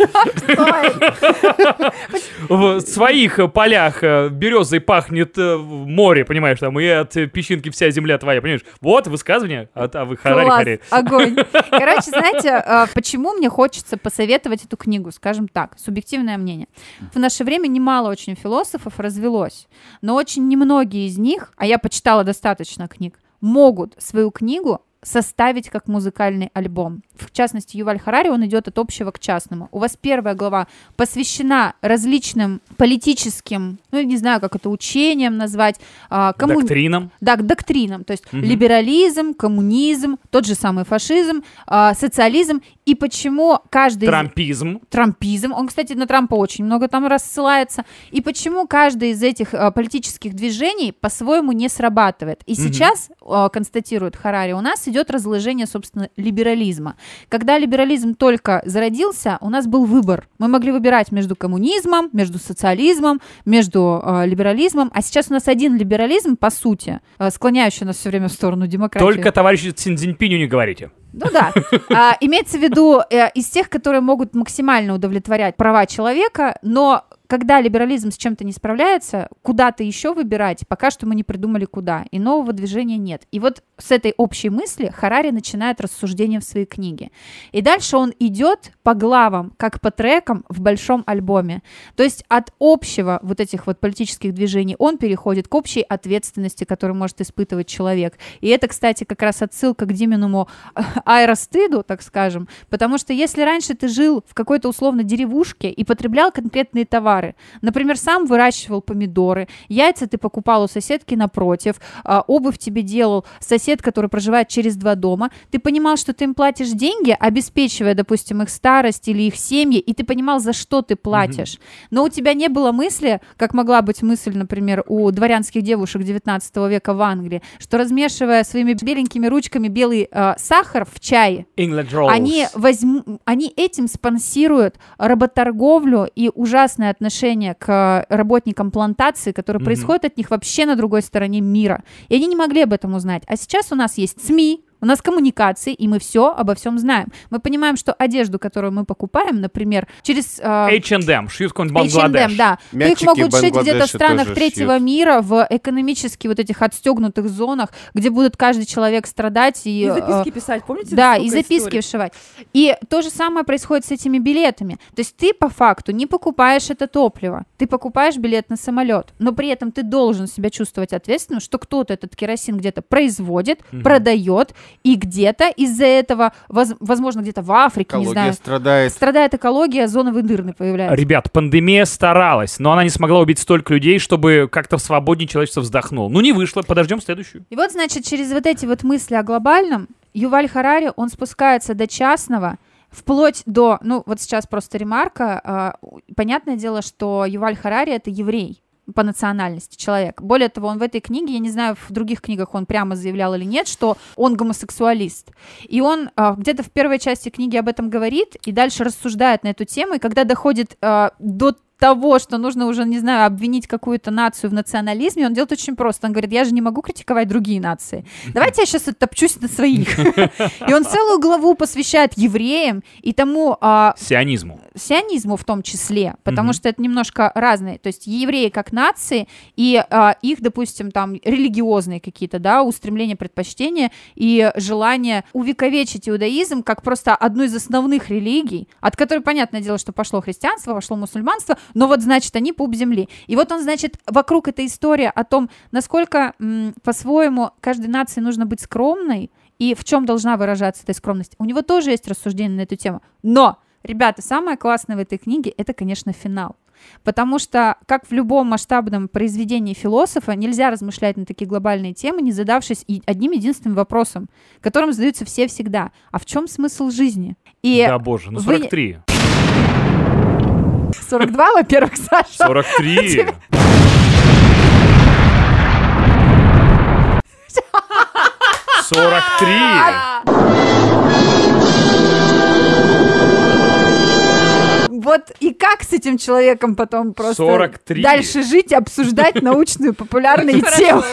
В своих полях э, березой пахнет э, в море, понимаешь, там, и от песчинки вся земля твоя, понимаешь? Вот высказывание, а а вы Класс, харари-хари. огонь. Короче, знаете, э, почему мне хочется посоветовать эту книгу, скажем так, субъективное мнение. В наше время немало очень философов развелось, но очень немногие из них, а я почитала достаточно книг, могут свою книгу составить как музыкальный альбом. В частности, Юваль Харари, он идет от общего к частному. У вас первая глава посвящена различным политическим, ну, я не знаю, как это, учениям назвать, а, комму- Доктринам. да, к доктринам, то есть Мгм. либерализм, коммунизм, тот же самый фашизм, а, социализм, и почему каждый... из- Трампизм. Трампизм, он, кстати, на Трампа очень много там рассылается, и почему каждый из этих а, политических движений по-своему не срабатывает. И Мгм. сейчас, констатирует Харари, у нас идет разложение, собственно, либерализма. Когда либерализм только зародился, у нас был выбор. Мы могли выбирать между коммунизмом, между социализмом, между э, либерализмом, а сейчас у нас один либерализм, по сути, э, склоняющий нас все время в сторону демократии. Только товарищу Цинзиньпиню не говорите. Ну да. А, имеется в виду э, из тех, которые могут максимально удовлетворять права человека, но когда либерализм с чем-то не справляется, куда-то еще выбирать, пока что мы не придумали куда, и нового движения нет. И вот с этой общей мысли Харари начинает рассуждение в своей книге. И дальше он идет по главам, как по трекам в большом альбоме. То есть от общего вот этих вот политических движений он переходит к общей ответственности, которую может испытывать человек. И это, кстати, как раз отсылка к Диминому аэростыду, так скажем, потому что если раньше ты жил в какой-то условно деревушке и потреблял конкретные товары, например, сам выращивал помидоры, яйца ты покупал у соседки напротив, а, обувь тебе делал сосед, который проживает через два дома, ты понимал, что ты им платишь деньги, обеспечивая, допустим, их старость или их семьи, и ты понимал, за что ты платишь. Но у тебя не было мысли, как могла быть мысль, например, у дворянских девушек 19 века в Англии, что размешивая своими беленькими ручками белый э, сахар в чае, Rolls. они, возьм... они этим спонсируют работорговлю и ужасное отношение к работникам плантации, которое Мгм. происходит от них вообще на другой стороне мира. И они не могли об этом узнать. А сейчас у нас есть СМИ, у нас коммуникации, и мы все обо всем знаем. Мы понимаем, что одежду, которую мы покупаем, например, через... э, H&M, шьют какой-нибудь H&M, Бангладеш. да. То их Мячики могут в шить где-то в странах третьего шьют. мира, в экономически вот этих отстегнутых зонах, где будет каждый человек страдать и... И э, записки писать, помните? да, и записки историй? вшивать. И то же самое происходит с этими билетами. То есть ты по факту не покупаешь это топливо, ты покупаешь билет на самолет, но при этом ты должен себя чувствовать ответственным, что кто-то этот керосин где-то производит, продает, и где-то из-за этого, воз- возможно, где-то в Африке, не Экология знаю, страдает. страдает экология, зоновые дырны появляются. Ребят, пандемия старалась, но она не смогла убить столько людей, чтобы как-то свободнее человечество вздохнуло. Ну, не вышло, подождем следующую. И вот, значит, через вот эти вот мысли о глобальном Юваль Харари, он спускается до частного, вплоть до, ну, вот сейчас просто ремарка, а, понятное дело, что Юваль Харари — это еврей по национальности человек. Более того, он в этой книге, я не знаю, в других книгах он прямо заявлял или нет, что он гомосексуалист. И он а, где-то в первой части книги об этом говорит и дальше рассуждает на эту тему. И когда доходит а, до того, что нужно уже, не знаю, обвинить какую-то нацию в национализме, он делает очень просто. Он говорит, я же не могу критиковать другие нации. Давайте я сейчас оттопчусь на своих. И он целую главу посвящает евреям и тому а, Сионизму. Сионизму в том числе, потому Мгм. что это немножко разные. То есть евреи как нации и а, их, допустим, там религиозные какие-то, да, устремления, предпочтения и желание увековечить иудаизм как просто одну из основных религий, от которой, понятное дело, что пошло христианство, пошло мусульманство, но вот, значит, они пуп земли. И вот он, значит, вокруг этой истории о том, насколько м, по-своему каждой нации нужно быть скромной, и в чем должна выражаться эта скромность. У него тоже есть рассуждение на эту тему. Но, ребята, самое классное в этой книге это, конечно, финал. Потому что, как в любом масштабном произведении философа, нельзя размышлять на такие глобальные темы, не задавшись одним единственным вопросом, которым задаются все всегда. А в чем смысл жизни? И Да боже, ну вы- 43. 42, во-первых, Саша. 43. Сорок три. Вот и как с этим человеком потом просто 43. дальше жить и обсуждать научную популярные темы?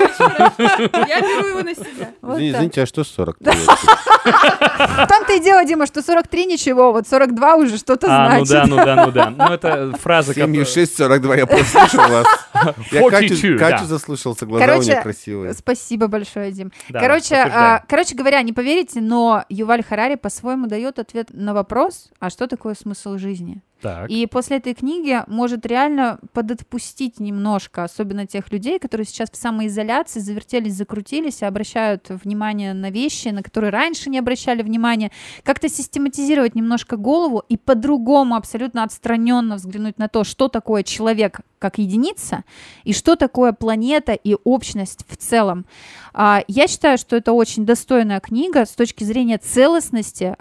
Я беру его на себя. Извините, а что 40? В том-то и дело, Дима, что 43 ничего, вот 42 уже что-то А, ну значит. да, ну да, ну да. Ну это фраза, которая... 6, 42, я послушал вас. Я 42, Катю, заслушался, глаза у нее красивые. Спасибо большое, Дим. Короче, а, короче говоря, не поверите, но Юваль Харари по-своему дает ответ на вопрос, а что такое смысл жизни? Так. И после этой книги может реально подотпустить немножко, особенно тех людей, которые сейчас в самоизоляции завертелись, закрутились и обращают внимание на вещи, на которые раньше не обращали внимания, как-то систематизировать немножко голову и по-другому, абсолютно отстраненно взглянуть на то, что такое человек как единица и что такое планета и общность в целом. А, Я считаю, что это очень достойная книга с точки зрения целостности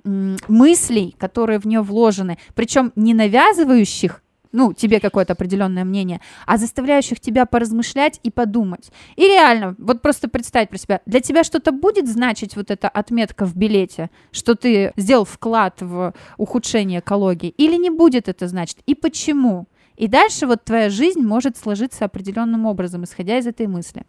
мыслей, которые в нее вложены, причем не навязывающих ну, тебе какое-то определенное мнение, а заставляющих тебя поразмышлять и подумать. И реально, вот просто представить про себя, для тебя что-то будет значить вот эта отметка в билете, что ты сделал вклад в ухудшение экологии, или не будет это значить, и почему? И дальше вот твоя жизнь может сложиться определенным образом, исходя из этой мысли.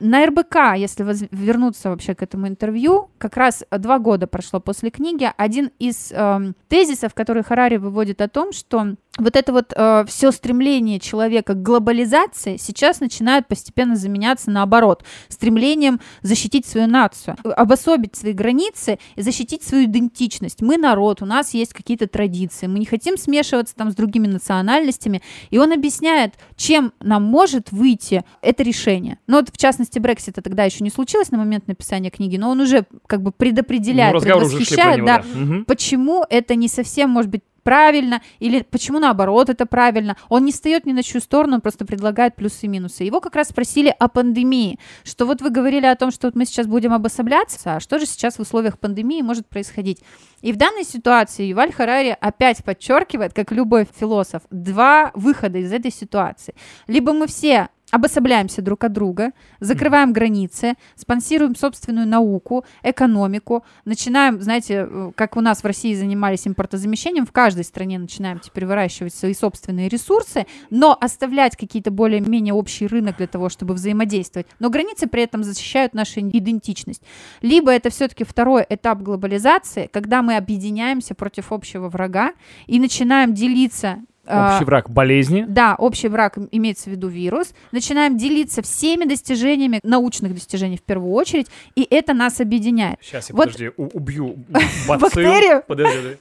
На РБК, если вернуться вообще к этому интервью, как раз два года прошло после книги, один из эм, тезисов, который Харари выводит о том, что вот это вот все стремление человека к глобализации сейчас начинает постепенно заменяться наоборот, стремлением защитить свою нацию, обособить свои границы и защитить свою идентичность. Мы народ, у нас есть какие-то традиции, мы не хотим смешиваться там с другими национальностями, и он объясняет, чем нам может выйти это решение. Ну вот в частности Брексита тогда еще не случилось на момент написания книги, но он уже как бы предопределяет, Ну, предвосхищает, него, да, да. Мгм. почему это не совсем может быть правильно, или почему наоборот это правильно. Он не встает ни на чью сторону, он просто предлагает плюсы и минусы. Его как раз спросили о пандемии, что вот вы говорили о том, что вот мы сейчас будем обособляться, а что же сейчас в условиях пандемии может происходить? И в данной ситуации Юваль Харари опять подчеркивает, как любой философ, два выхода из этой ситуации. Либо мы все обособляемся друг от друга, закрываем границы, спонсируем собственную науку, экономику, начинаем, знаете, э, как у нас в России занимались импортозамещением, в каждой стране начинаем теперь выращивать свои собственные ресурсы, но оставлять какие-то более-менее общий рынок для того, чтобы взаимодействовать. Но границы при этом защищают нашу идентичность. Либо это все-таки второй этап глобализации, когда мы объединяемся против общего врага и начинаем делиться Общий враг болезни. да, общий враг имеется в виду вирус. Начинаем делиться всеми достижениями, научных достижений в первую очередь, и это нас объединяет. Сейчас я, Вот- подожди, убью Бактерию? Подожди.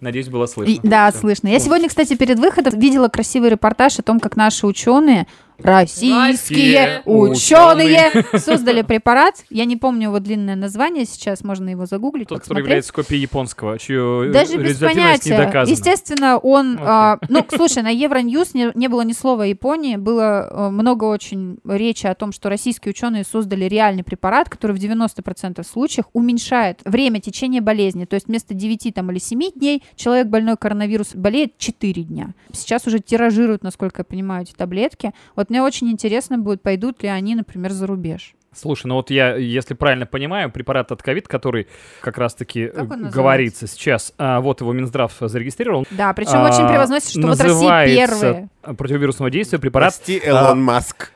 Надеюсь, было слышно. И- да, Всё. слышно. Я сегодня, кстати, перед выходом видела красивый репортаж о том, как наши ученые Российские ученые создали препарат. Я не помню его длинное название сейчас, можно его загуглить, Тот, который является копией японского, чью Даже без понятия. Естественно, он... Окей. а, ну, слушай, на Евроньюз не, не было ни слова о Японии, было а, много очень речи о том, что российские ученые создали реальный препарат, который в 90% случаев уменьшает время течения болезни. То есть вместо 9 там, или 7 дней человек больной коронавирус болеет 4 дня. Сейчас уже тиражируют, насколько я понимаю, эти таблетки. Вот мне очень интересно будет, пойдут ли они, например, за рубеж. Слушай, ну вот я, если правильно понимаю, препарат от ковид, который как раз-таки Как э, говорится сейчас, а, вот его Минздрав зарегистрировал. Да, причем а, очень превозносится, что вот Россия первые. противовирусного действия препарат Прости, Элон Маск.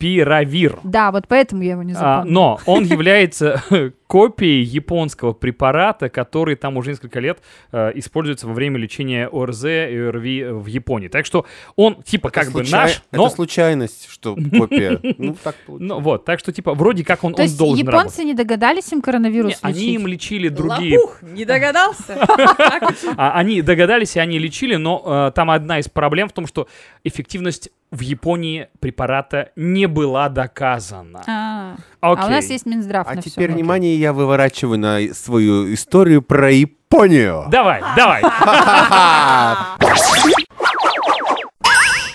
Фавипиравир. Да, вот поэтому я его не А, запомнила. но он является копией японского препарата, который там уже несколько лет э, используется во время лечения ОРЗ и ОРВИ в Японии. Так что он типа как бы Случай- наш, но... Это случайность, что копия. Ну, так получилось. Ну вот, так что типа вроде как он, То он есть должен японцы работать. не догадались им коронавирус Не, они лечить? им лечили другие Лопух, не догадался? А, они догадались, и они лечили, но э, там одна из проблем в том, что эффективность в Японии препарата не была доказана. А, а у нас есть Минздрав А на теперь, всё. внимание, я выворачиваю на свою историю про Японию. Давай, давай.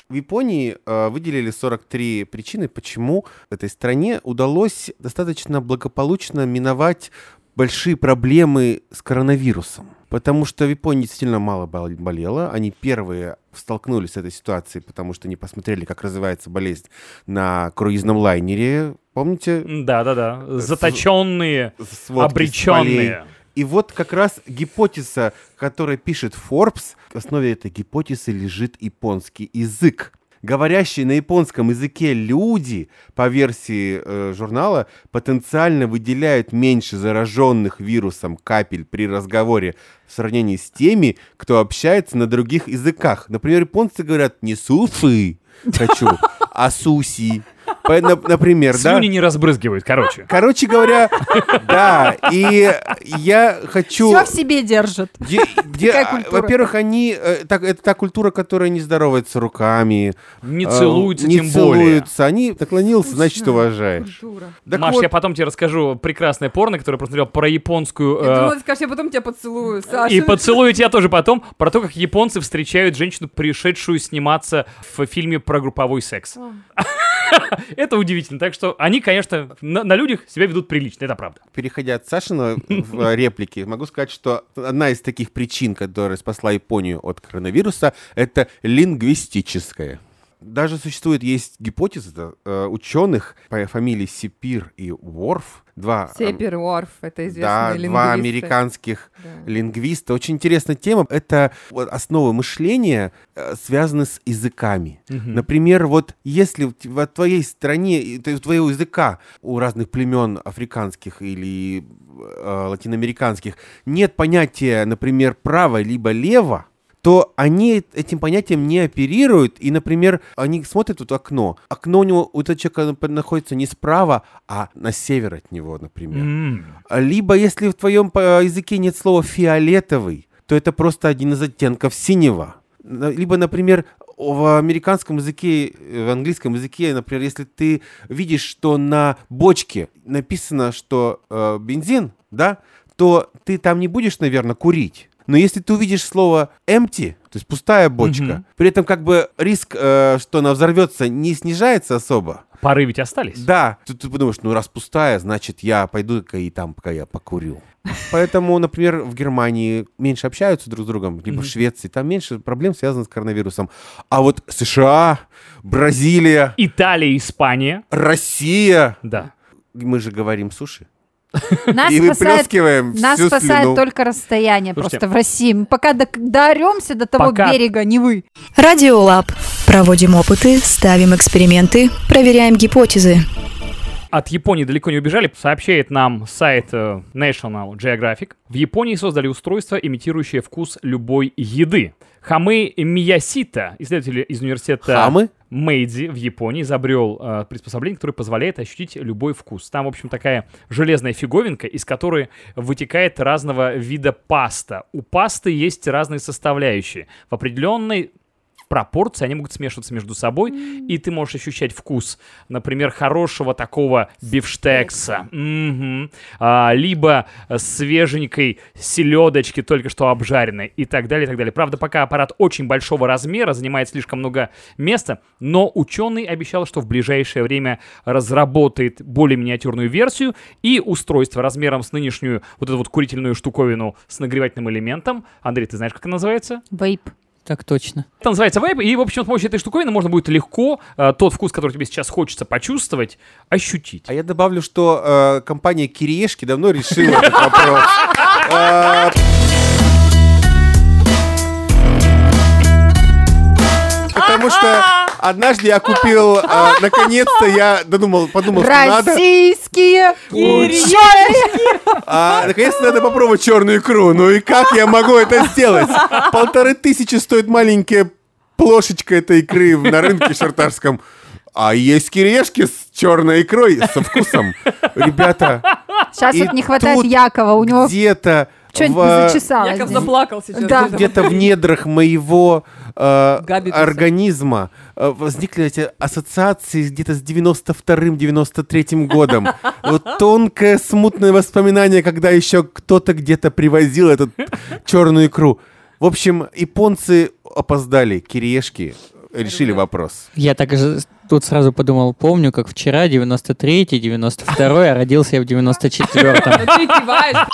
В Японии э, выделили 43 причины, почему этой стране удалось достаточно благополучно миновать большие проблемы с коронавирусом. Потому что в Японии действительно мало бол- болело. Они первые столкнулись с этой ситуацией, потому что не посмотрели, как развивается болезнь на круизном лайнере. Помните? Да-да-да. Заточенные, сводки с обреченные. И вот как раз гипотеза, которая пишет Forbes, в основе этой гипотезы лежит японский язык. Говорящие на японском языке люди, по версии э, журнала, потенциально выделяют меньше зараженных вирусом капель при разговоре в сравнении с теми, кто общается на других языках. Например, японцы говорят не суфы хочу, а суси. Например, да? Слюни не разбрызгивают, короче. Короче говоря, да, и я хочу... Все в себе держит. А, культура? Во-первых, они... э, так, это та культура, которая не здоровается руками. Не э, целуются, не тем более. целуются. Они наклонился, значит, уважаешь. Маш, вот, я потом тебе расскажу прекрасное порно, которое я посмотрел про японскую... Я думала, ты скажешь, я потом тебя поцелую, Саша. И поцелую тебя тоже потом про то, как японцы встречают женщину, пришедшую сниматься в фильме про групповой секс. Это удивительно. Так что они, конечно, на, на людях себя ведут прилично, это правда. переходя от Сашиной в реплики, могу сказать, что одна из таких причин, которая спасла Японию от коронавируса, это лингвистическая. Даже существует, есть гипотеза э, ученых по фамилии Сипир и Уорф, два э, Сепер Уорф, это Да, известные два лингвисты. американских Да. лингвиста. Очень интересная тема. Это вот основы мышления э, связаны с языками. Например, вот если в твоей стране, у твоего языка, у разных племен африканских или э, латиноамериканских нет понятия, например, право либо лево, то они этим понятием не оперируют, и, например, они смотрят вот окно. Окно у него, у этого человека находится не справа, а на север от него, например. М. Либо, если в твоем по- языке нет слова фиолетовый, то это просто один из оттенков синего. Либо, например, в американском языке, в английском языке, например, если ты видишь, что на бочке написано, что э, бензин, да, то ты там не будешь, наверное, курить. Но если ты увидишь слово empty, то есть пустая бочка, Мгм. при этом как бы риск, э, что она взорвется, не снижается особо. Пары ведь остались. Да, ты, ты подумаешь, ну раз пустая, значит я пойду-ка и там, пока я покурю. Поэтому, например, в Германии меньше общаются друг с другом, либо в Швеции, там меньше проблем связанных с коронавирусом. А вот США, Бразилия, Италия, Испания. Россия, Да. мы же говорим суши. Нас и спасает, выплескиваем нас всю спасает слюну. только расстояние Слушайте, просто в России. Мы пока до- доремся до того пока- берега, не вы. Радиолаб. Проводим опыты, ставим эксперименты, проверяем гипотезы. От Японии далеко не убежали, сообщает нам сайт э, National Geographic. В Японии создали устройство, имитирующее вкус любой еды. Хамы Миясита, исследователь из университета Хамы? Мэйдзи в Японии, изобрел э, приспособление, которое позволяет ощутить любой вкус. Там, в общем, такая железная фиговинка, из которой вытекает разного вида паста. У пасты есть разные составляющие. В определенной пропорции они могут смешиваться между собой, и ты можешь ощущать вкус, например, хорошего такого бифштекса, Мгм. А, либо свеженькой селедочки, только что обжаренной, и так далее, и так далее. Правда, пока аппарат очень большого размера, занимает слишком много места, но ученый обещал, что в ближайшее время разработает более миниатюрную версию, и устройство размером с нынешнюю вот эту вот курительную штуковину с нагревательным элементом. Андрей, ты знаешь, как это называется? Вейп. Так точно. Это называется вейп, и, в общем, с помощью этой штуковины можно будет легко э, тот вкус, который тебе сейчас хочется почувствовать, ощутить. А я добавлю, что э, компания Кириешки давно решила этот вопрос. Э, Потому что однажды я купил, э, наконец-то я додумал, подумал, что надо, Российские кириешки. а, наконец-то надо попробовать черную икру. Ну и как я могу это сделать? Полторы тысячи стоит маленькая плошечка этой икры на рынке шартарском. А есть кириешки с черной икрой, со вкусом. Ребята, Сейчас вот не хватает Якова, у него где-то что-нибудь в- зачесалось. Яков здесь. заплакал сейчас. Да. где-то в недрах моего э, Габитуса. организма э, возникли эти ассоциации где-то с 92-93 годом. Вот тонкое, смутное воспоминание, когда еще кто-то где-то привозил эту черную икру. В общем, японцы опоздали, кириешки решили вопрос. Я также Тут сразу подумал, помню, как вчера, 93-й, 92-й, а родился я в 94-м. Ну.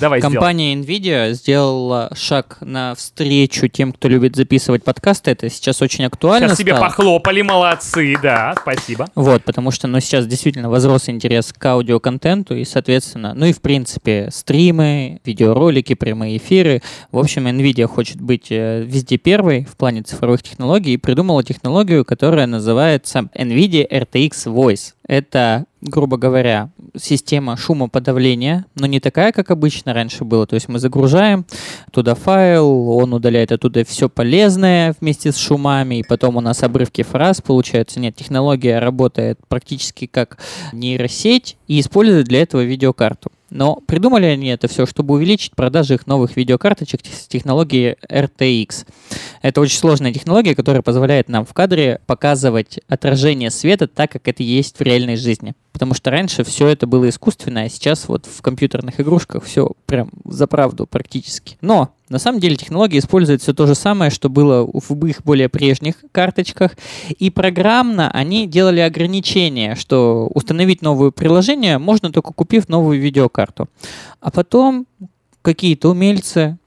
Давай. Компания NVIDIA сделала шаг навстречу тем, кто любит записывать подкасты. Это сейчас очень актуально Сейчас себе похлопали, молодцы, да, спасибо. Вот, потому что, ну, сейчас действительно возрос интерес к аудиоконтенту, и, соответственно, ну и, в принципе, стримы, видеоролики, прямые эфиры. В общем, NVIDIA хочет быть э, везде первой в плане цифровых технологий и придумала технологию, которая называется NVIDIA RTX Voice. Это, грубо говоря, система шумоподавления, но не такая, как обычно раньше было. То есть мы загружаем туда файл, он удаляет оттуда все полезное вместе с шумами, и потом у нас обрывки фраз получаются. Нет, технология работает практически как нейросеть и использует для этого видеокарту. Но придумали они это все, чтобы увеличить продажи их новых видеокарточек с технологией RTX. Это очень сложная технология, которая позволяет нам в кадре показывать отражение света так, как это есть в реальной жизни. Потому что раньше все это было искусственно, а сейчас вот в компьютерных игрушках все прям за правду практически. Но на самом деле технология использует все то же самое, что было в их более прежних карточках. И программно они делали ограничения, что установить новое приложение можно только купив новую видеокарту. А потом какие-то умельцы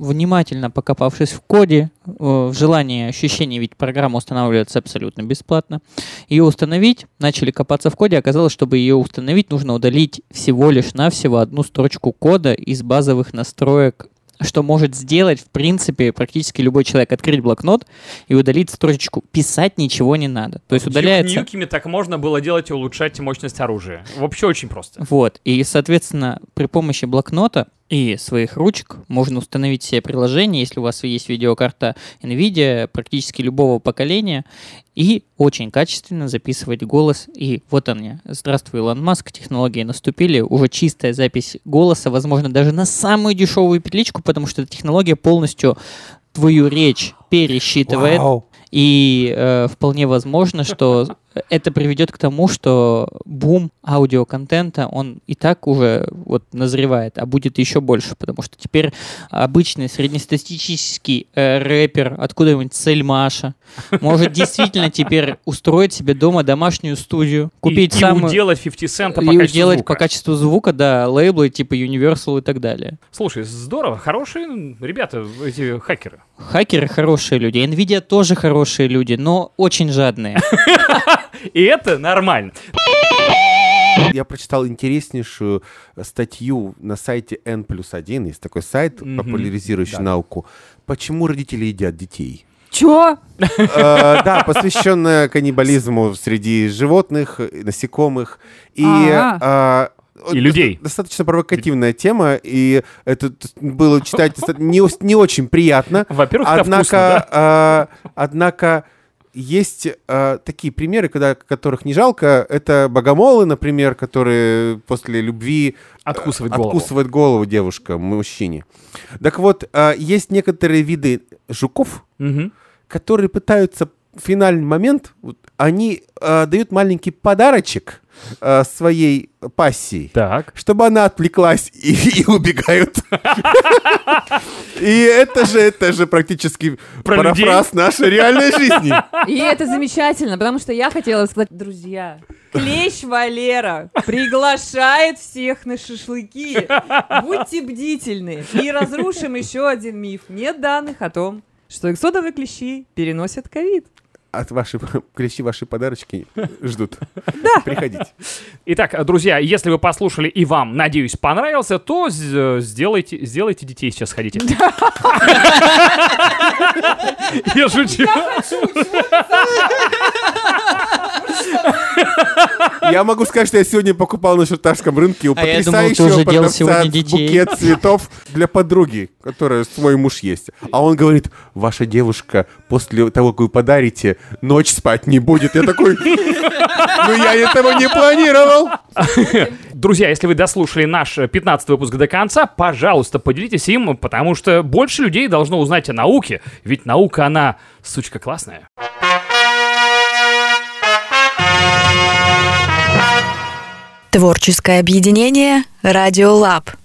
внимательно покопавшись в коде, э, в желании ощущения, ведь программа устанавливается абсолютно бесплатно, ее установить, начали копаться в коде, оказалось, чтобы ее установить, нужно удалить всего лишь навсего одну строчку кода из базовых настроек что может сделать, в принципе, практически любой человек. Открыть блокнот и удалить строчку. Писать ничего не надо. То есть удаляется... Ньюками так можно было делать и улучшать мощность оружия. Вообще очень просто. Вот. И, соответственно, при помощи блокнота и своих ручек можно установить себе приложение, если у вас есть видеокарта NVIDIA практически любого поколения, и очень качественно записывать голос. И вот они. Здравствуй, Илон Маск. Технологии наступили. Уже чистая запись голоса, возможно, даже на самую дешевую петличку, потому что эта технология полностью твою речь пересчитывает. Вау. И э, вполне возможно, что это приведет к тому, что бум аудиоконтента, он и так уже вот назревает, а будет еще больше, потому что теперь обычный среднестатистический э, рэпер, откуда-нибудь Сельмаша, может действительно теперь устроить себе дома домашнюю студию, купить и, и самую... уделать 50 цента по и качеству уделать звука. по качеству звука, да, лейблы типа Universal и так далее. Слушай, здорово, хорошие ребята, эти хакеры. Хакеры хорошие люди, Nvidia тоже хорошие люди, но очень жадные. И это нормально. Я прочитал интереснейшую статью на сайте N плюс 1. Есть такой сайт, Мгм. популяризирующий Да. науку. Почему родители едят детей? Чё? Э, Да, посвященная каннибализму среди животных, э, насекомых и э, И людей. Достаточно провокативная тема, и это было читать не, не очень приятно. Во-первых, это вкусно, Однако, да? э, однако есть э, такие примеры, когда, которых не жалко. Это богомолы, например, которые после любви э, голову. откусывает голову девушка, мужчине. Так вот, э, есть некоторые виды жуков, Мгм. которые пытаются финальный момент, вот, они э, дают маленький подарочек э, своей пассии, Так. чтобы она отвлеклась и, и убегают. И это же, это же практически парафраз нашей реальной жизни. И это замечательно, потому что я хотела сказать, друзья, Клещ Валера приглашает всех на шашлыки. Будьте бдительны и разрушим еще один миф. Нет данных о том, что эксодовые клещи переносят ковид. От вашей клещи ваши подарочки ждут. Да. Приходите. Итак, друзья, если вы послушали и вам, надеюсь, понравился, то сделайте, сделайте детей сейчас ходите. Я шучу. Я могу сказать, что я сегодня покупал на шарташском рынке у А ты потрясающего продавца букет цветов для подруги, которая свой муж есть. А он говорит, ваша девушка после того, как вы подарите, ночь спать не будет. Я такой, ну я этого не планировал. Друзья, если вы дослушали наш 15 выпуск до конца, пожалуйста, поделитесь им, потому что больше людей должно узнать о науке, ведь наука, она, сучка, классная. Творческое объединение «Радиолаб».